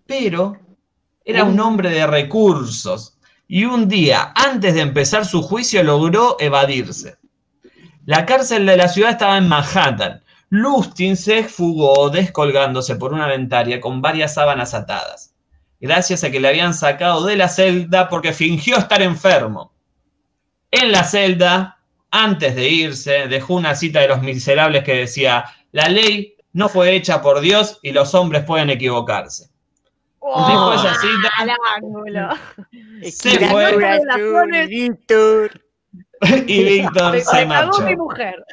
Pero era un hombre de recursos y un día, antes de empezar su juicio, logró evadirse. La cárcel de la ciudad estaba en Manhattan. Lustin se fugó descolgándose por una ventaria con varias sábanas atadas, gracias a que le habían sacado de la celda porque fingió estar enfermo. En la celda, antes de irse, dejó una cita de los miserables que decía, la ley no fue hecha por Dios y los hombres pueden equivocarse. Dejó esa cita, Al ángulo. se fue Relaciones, y Víctor me- se me marchó. mi mujer.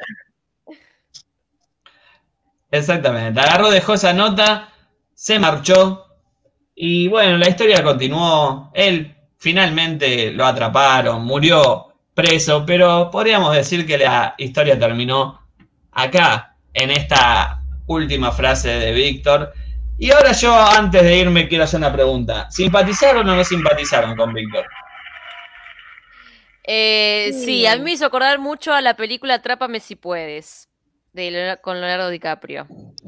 Exactamente, agarró, dejó esa nota, se marchó y bueno, la historia continuó. Él finalmente lo atraparon, murió preso, pero podríamos decir que la historia terminó acá, en esta última frase de Víctor. Y ahora yo, antes de irme, quiero hacer una pregunta. ¿Simpatizaron o no simpatizaron con Víctor? Eh, sí, a mí me hizo acordar mucho a la película Atrápame si puedes, de Leonardo- con Leonardo DiCaprio.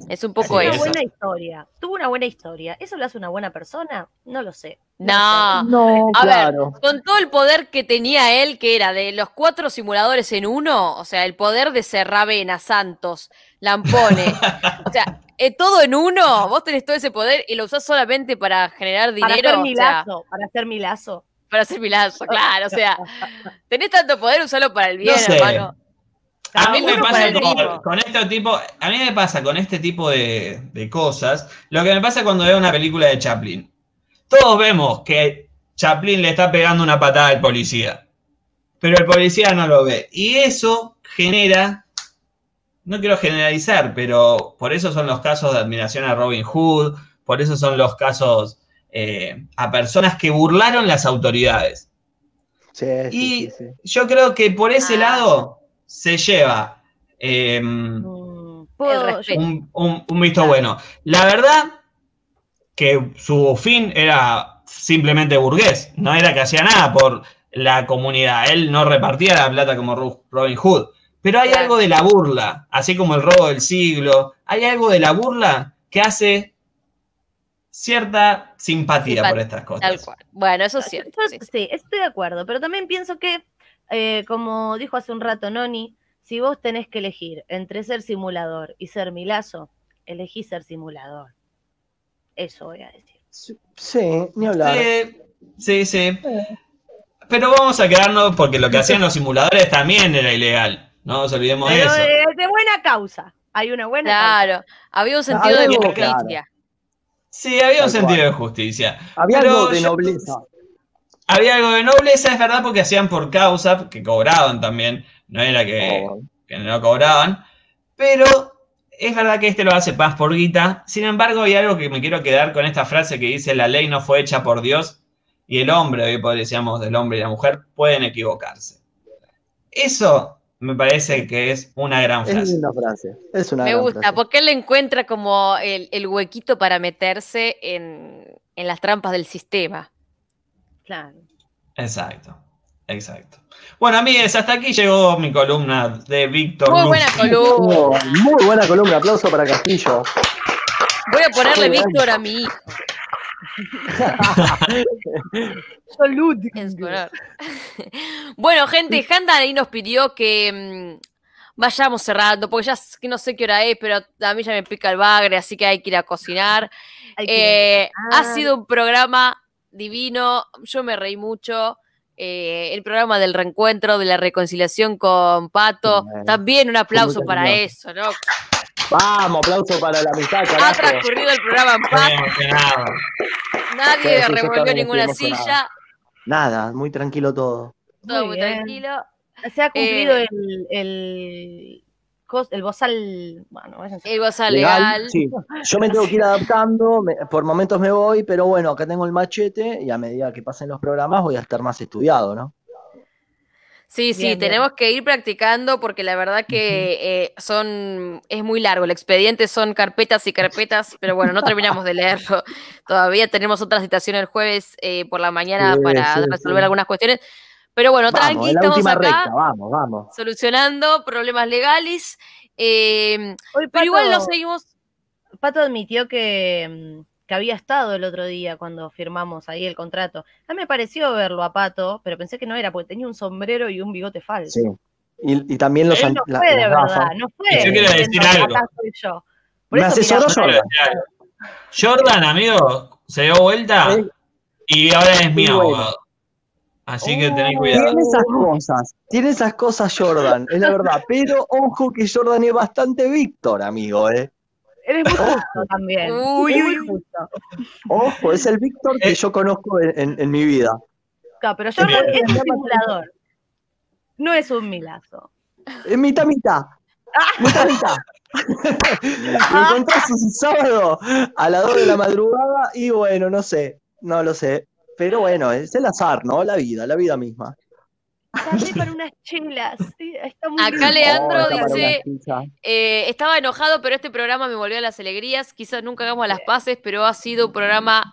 Es un poco Tuvo una eso. buena historia. Tuvo una buena historia. ¿Eso lo hace una buena persona? No lo sé. No, No, a claro. ver, con todo el poder que tenía él, que era de los cuatro simuladores en uno, o sea, el poder de Serravena, Santos, Lampone, o sea, eh, todo en uno, vos tenés todo ese poder y lo usás solamente para generar Para dinero, hacer o mi sea, lazo. Para hacer mi lazo. para hacer milazo, claro, o sea, tenés tanto poder, usalo para el bien, No sé. hermano. A mí me para pasa con, este tipo, a mí me pasa con este tipo de, de cosas, lo que me pasa cuando veo una película de Chaplin. Todos vemos que Chaplin le está pegando una patada al policía, pero el policía no lo ve. Y eso genera, no quiero generalizar, pero por eso son los casos de admiración a Robin Hood, por eso son los casos eh, a personas que burlaron las autoridades. Sí, Y sí, sí. yo creo que por ese lado se lleva eh, Mm, un, un- un visto bueno. La verdad que su fin era simplemente burgués, no era que hacía nada por la comunidad, él no repartía la plata como Robin Hood, pero hay algo de la burla, así como el robo del siglo, hay algo de la burla que hace cierta simpatía Simpat- por estas cosas. Tal cual. Bueno, eso es cierto. Sí, sí. sí, estoy de acuerdo, pero también pienso que, eh, como dijo hace un rato Noni, si vos tenés que elegir entre ser simulador y ser milazo, elegí ser simulador. Eso voy a decir. Sí, ni hablar. Sí, sí, sí. Pero vamos a quedarnos porque lo que hacían los simuladores también era ilegal. No nos olvidemos de Pero eso. de, de buena causa. Hay una buena causa. Claro, había un sentido de algo, justicia. Sí, había un sentido cual. de justicia. Había Pero algo de yo- nobleza. Había algo de nobleza, es verdad, porque hacían por causa, que cobraban también. No era que, Oh, que no cobraban. Pero es verdad que este lo hace más por guita. Sin embargo, hay algo que me quiero quedar con esta frase que dice: La ley no fue hecha por Dios y el hombre, hoy podríamos del hombre y la mujer, pueden equivocarse. Eso me parece que es una gran es frase. linda frase. Es una Me gran gusta, frase. porque él le encuentra como el, el huequito para meterse en, en las trampas del sistema. Claro. Exacto, exacto. Bueno, amigues, hasta aquí llegó mi columna de Víctor. Muy Luz. buena columna. Muy buena columna, aplauso para Castillo. Voy a ponerle. Víctor a mi hijo. Salud. en su honor. bueno, gente, Handa ahí nos pidió que mm, vayamos cerrando, porque ya no sé qué hora es, pero a mí ya me pica el bagre, así que hay que ir a cocinar. Eh, Ha Ah. sido un programa divino, yo me reí mucho. eh, el programa del reencuentro, de la reconciliación con Pato. Bien. También un aplauso para eso, ¿no? Vamos, aplauso para la amistad, Ha transcurrido el programa en paz, nadie también ninguna silla, Nada, muy tranquilo todo. todo Muy tranquilo. Se ha cumplido Eh, el, el- el bozal, bueno. El bozal Legal, legal. sí. Yo me tengo que ir adaptando, me- por momentos me voy, pero bueno, acá tengo el machete y a medida que pasen los programas voy a estar más estudiado, ¿no? Sí, sí, Bien, bien. tenemos que ir practicando porque la verdad que eh, son es muy largo. El expediente son carpetas y carpetas, pero bueno, no terminamos de leerlo. Todavía tenemos otra citación el jueves eh, por la mañana Sí, para sí, resolver sí. algunas cuestiones. Pero bueno, Vamos, tranqui, estamos acá recta, vamos, vamos. solucionando problemas legales. eh, Hoy pero igual lo seguimos. Pato admitió que, mm, que había estado el otro día cuando firmamos ahí el contrato. A mí me pareció verlo a Pato, pero pensé que no era, porque tenía un sombrero y un bigote falso. Sí. Y, y también los Él no la- fue de verdad, no fue. Yo quiero decir algo. Me eso asesoró Jordan. Jordan, amigo, se dio vuelta Eh, y ahora es mi abogado. Así que tened cuidado. Tiene esas cosas, tiene esas cosas Jordan, es la verdad. Pero ojo que Jordan es bastante Víctor, amigo, ¿eh? Eres muy justo también. Uy, muy justo. Ojo, es el Víctor Eh. que yo conozco en, en- en mi vida. Claro, pero Jordan Bien. es un simulador. No es un milazo. Es mitad, mitad. Mitad, mitad. Lo encontrás un sábado a las 2 de la madrugada y bueno, no sé, no lo sé. Pero bueno, es el azar, ¿no? La vida, la vida misma. Pasé para unas chelas. Sí, Está muy Acá rico. Leandro Oh, dice, eh, estaba enojado, pero este programa me volvió a las alegrías. Quizás nunca hagamos las paces, pero ha sido un programa,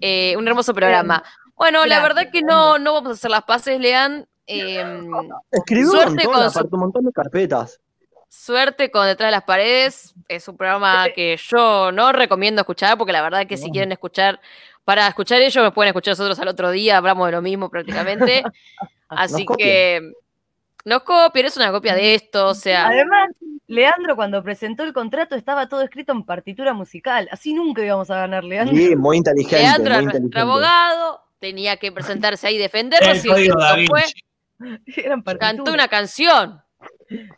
eh, un hermoso programa. Bueno, la verdad que no, no vamos a hacer las paces, Lean. Eh, Escribió un Suerte montón, con su- un montón de carpetas. Suerte con Detrás de las Paredes. Es un programa que yo no recomiendo escuchar porque la verdad que si quieren escuchar, para escuchar ellos me pueden escuchar nosotros al otro día, hablamos de lo mismo prácticamente. Así Nos que nos copian, es una copia de esto, o sea, Además, Leandro cuando presentó el contrato estaba todo escrito en partitura musical. Así nunca íbamos a ganar, Leandro. Sí, muy inteligente, Leandro muy era inteligente. nuestro abogado, tenía que presentarse ahí y defendernos. Y fue, cantó una canción.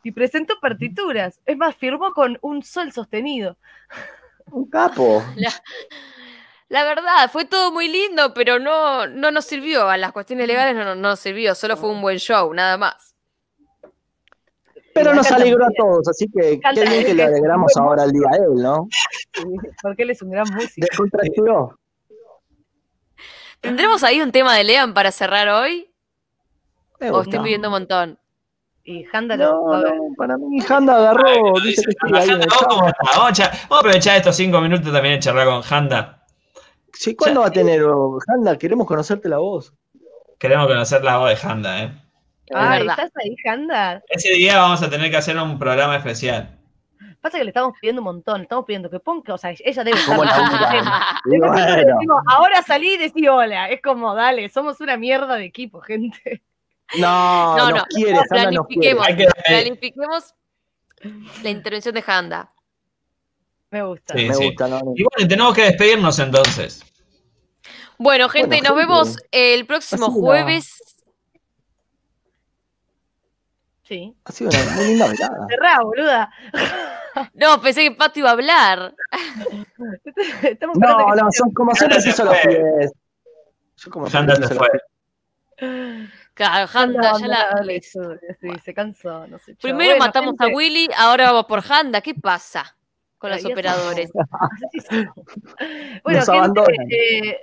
Y presentó partituras. Es más, firmó con un sol sostenido. Un capo. La, la verdad, fue todo muy lindo, pero no, no nos sirvió. A las cuestiones legales no, no nos sirvió, solo fue un buen show, nada más. Pero nos alegró a todos, así que qué bien que le alegramos ahora al día a él, ¿no? Porque él es un gran músico. Descontracturó. ¿Tendremos ahí un tema de Lean para cerrar hoy? ¿O estoy pidiendo un montón? Y Handa lo No, no, para mí Handa agarró, dice que estoy ahí en el Janda, ¿vos chat. cómo estás? Vamos a, cha- vamos a aprovechar estos cinco minutos también de charlar con Handa. Sí, ¿cuándo va a tener oh, Handa? Queremos conocerte la voz. Queremos conocer la voz de Handa, ¿eh? Verdad. ¿estás ahí, Handa? Ese día vamos a tener que hacer un programa especial. Pasa que le estamos pidiendo un montón. Le estamos pidiendo que ponga, o sea, ella debe estar. Bueno, decimos, ahora salí y decí hola. Es como, dale, somos una mierda de equipo, gente. no, No, nos no, quiere, Handa nos quiere. planifiquemos, que- planifiquemos la intervención de Handa. Me gusta. Sí, Me sí. gusta, ¿no? Y bueno, tenemos que despedirnos entonces. Bueno, gente, Bueno, nos gente, vemos el próximo jueves. Sí. Ha sido una muy linda velada. Cerrá, boluda. No, pensé que Pato iba a hablar. Estamos No, no, son como siempre se piso los pies. Yo como siempre se fue. Claro, Handa, ya la. sí, se cansó, no sé. Primero Bueno, matamos a Willy, ahora vamos por Handa. ¿Qué pasa con los operadores? Bueno, Nos gente, eh,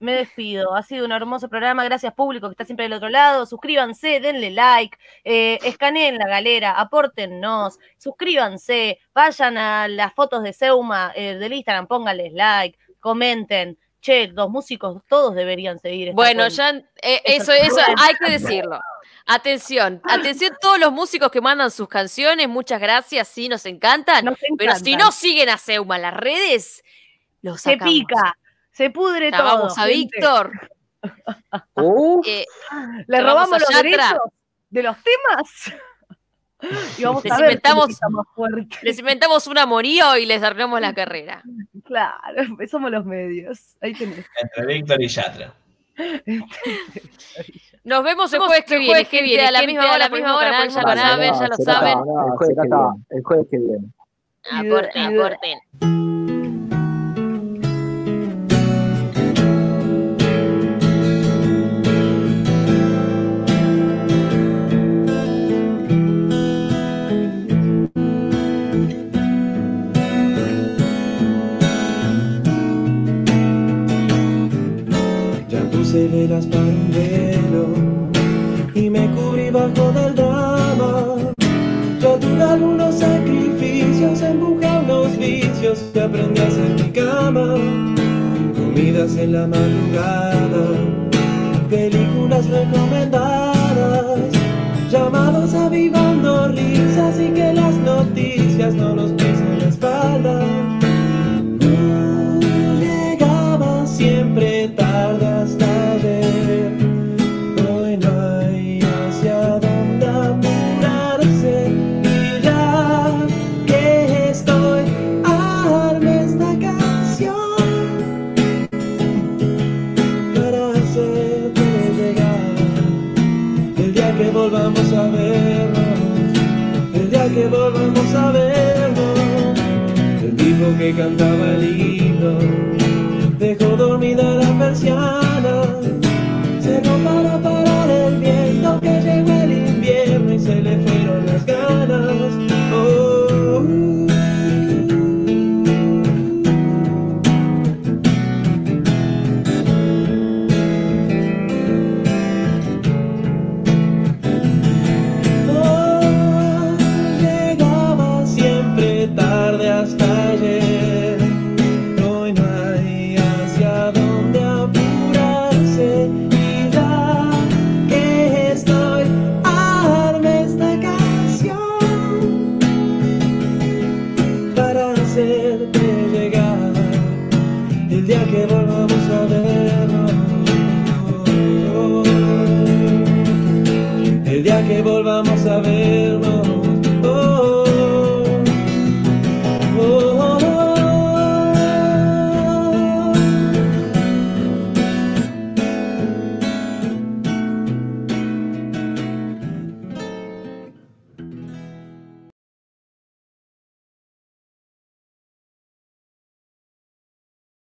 me despido. Ha sido un hermoso programa. Gracias, público, que está siempre del otro lado. Suscríbanse, denle like, eh, escaneen la galera, apórtennos, suscríbanse, vayan a las fotos de Seuma eh, del Instagram, pónganles like, comenten. Che, los músicos todos deberían seguir. Bueno, ya eh, Eso eso, hay que decirlo. Atención, atención todos los músicos que mandan sus canciones, muchas gracias, sí, nos encantan. Nos Pero si no siguen a Seuma en las redes, los se sacamos. pica, se pudre todo. Llamamos a gente. Víctor. Uh, eh, Le robamos a los Yatra. derechos de los temas. Y vamos Les a ver inventamos- les inventamos un amorío y les arruinamos la carrera. Claro, somos los medios. Ahí tenés. Entre Víctor y Yatra. Nos vemos el jueves que viene, que viene a la misma hora, a la misma hora, ya lo saben, ya lo saben. no, el jueves que viene, el jueves que viene. Aporten, aporten. Un velo y me cubrí bajo del drama. Yo tuve algunos sacrificios, empujé unos vicios que aprendí a hacer mi cama. Comidas en la madrugada, películas recomendadas, llamados avivando risas y que las noticias no nos pisen la espalda. Cantaba el himno. Dejó dormida la persiana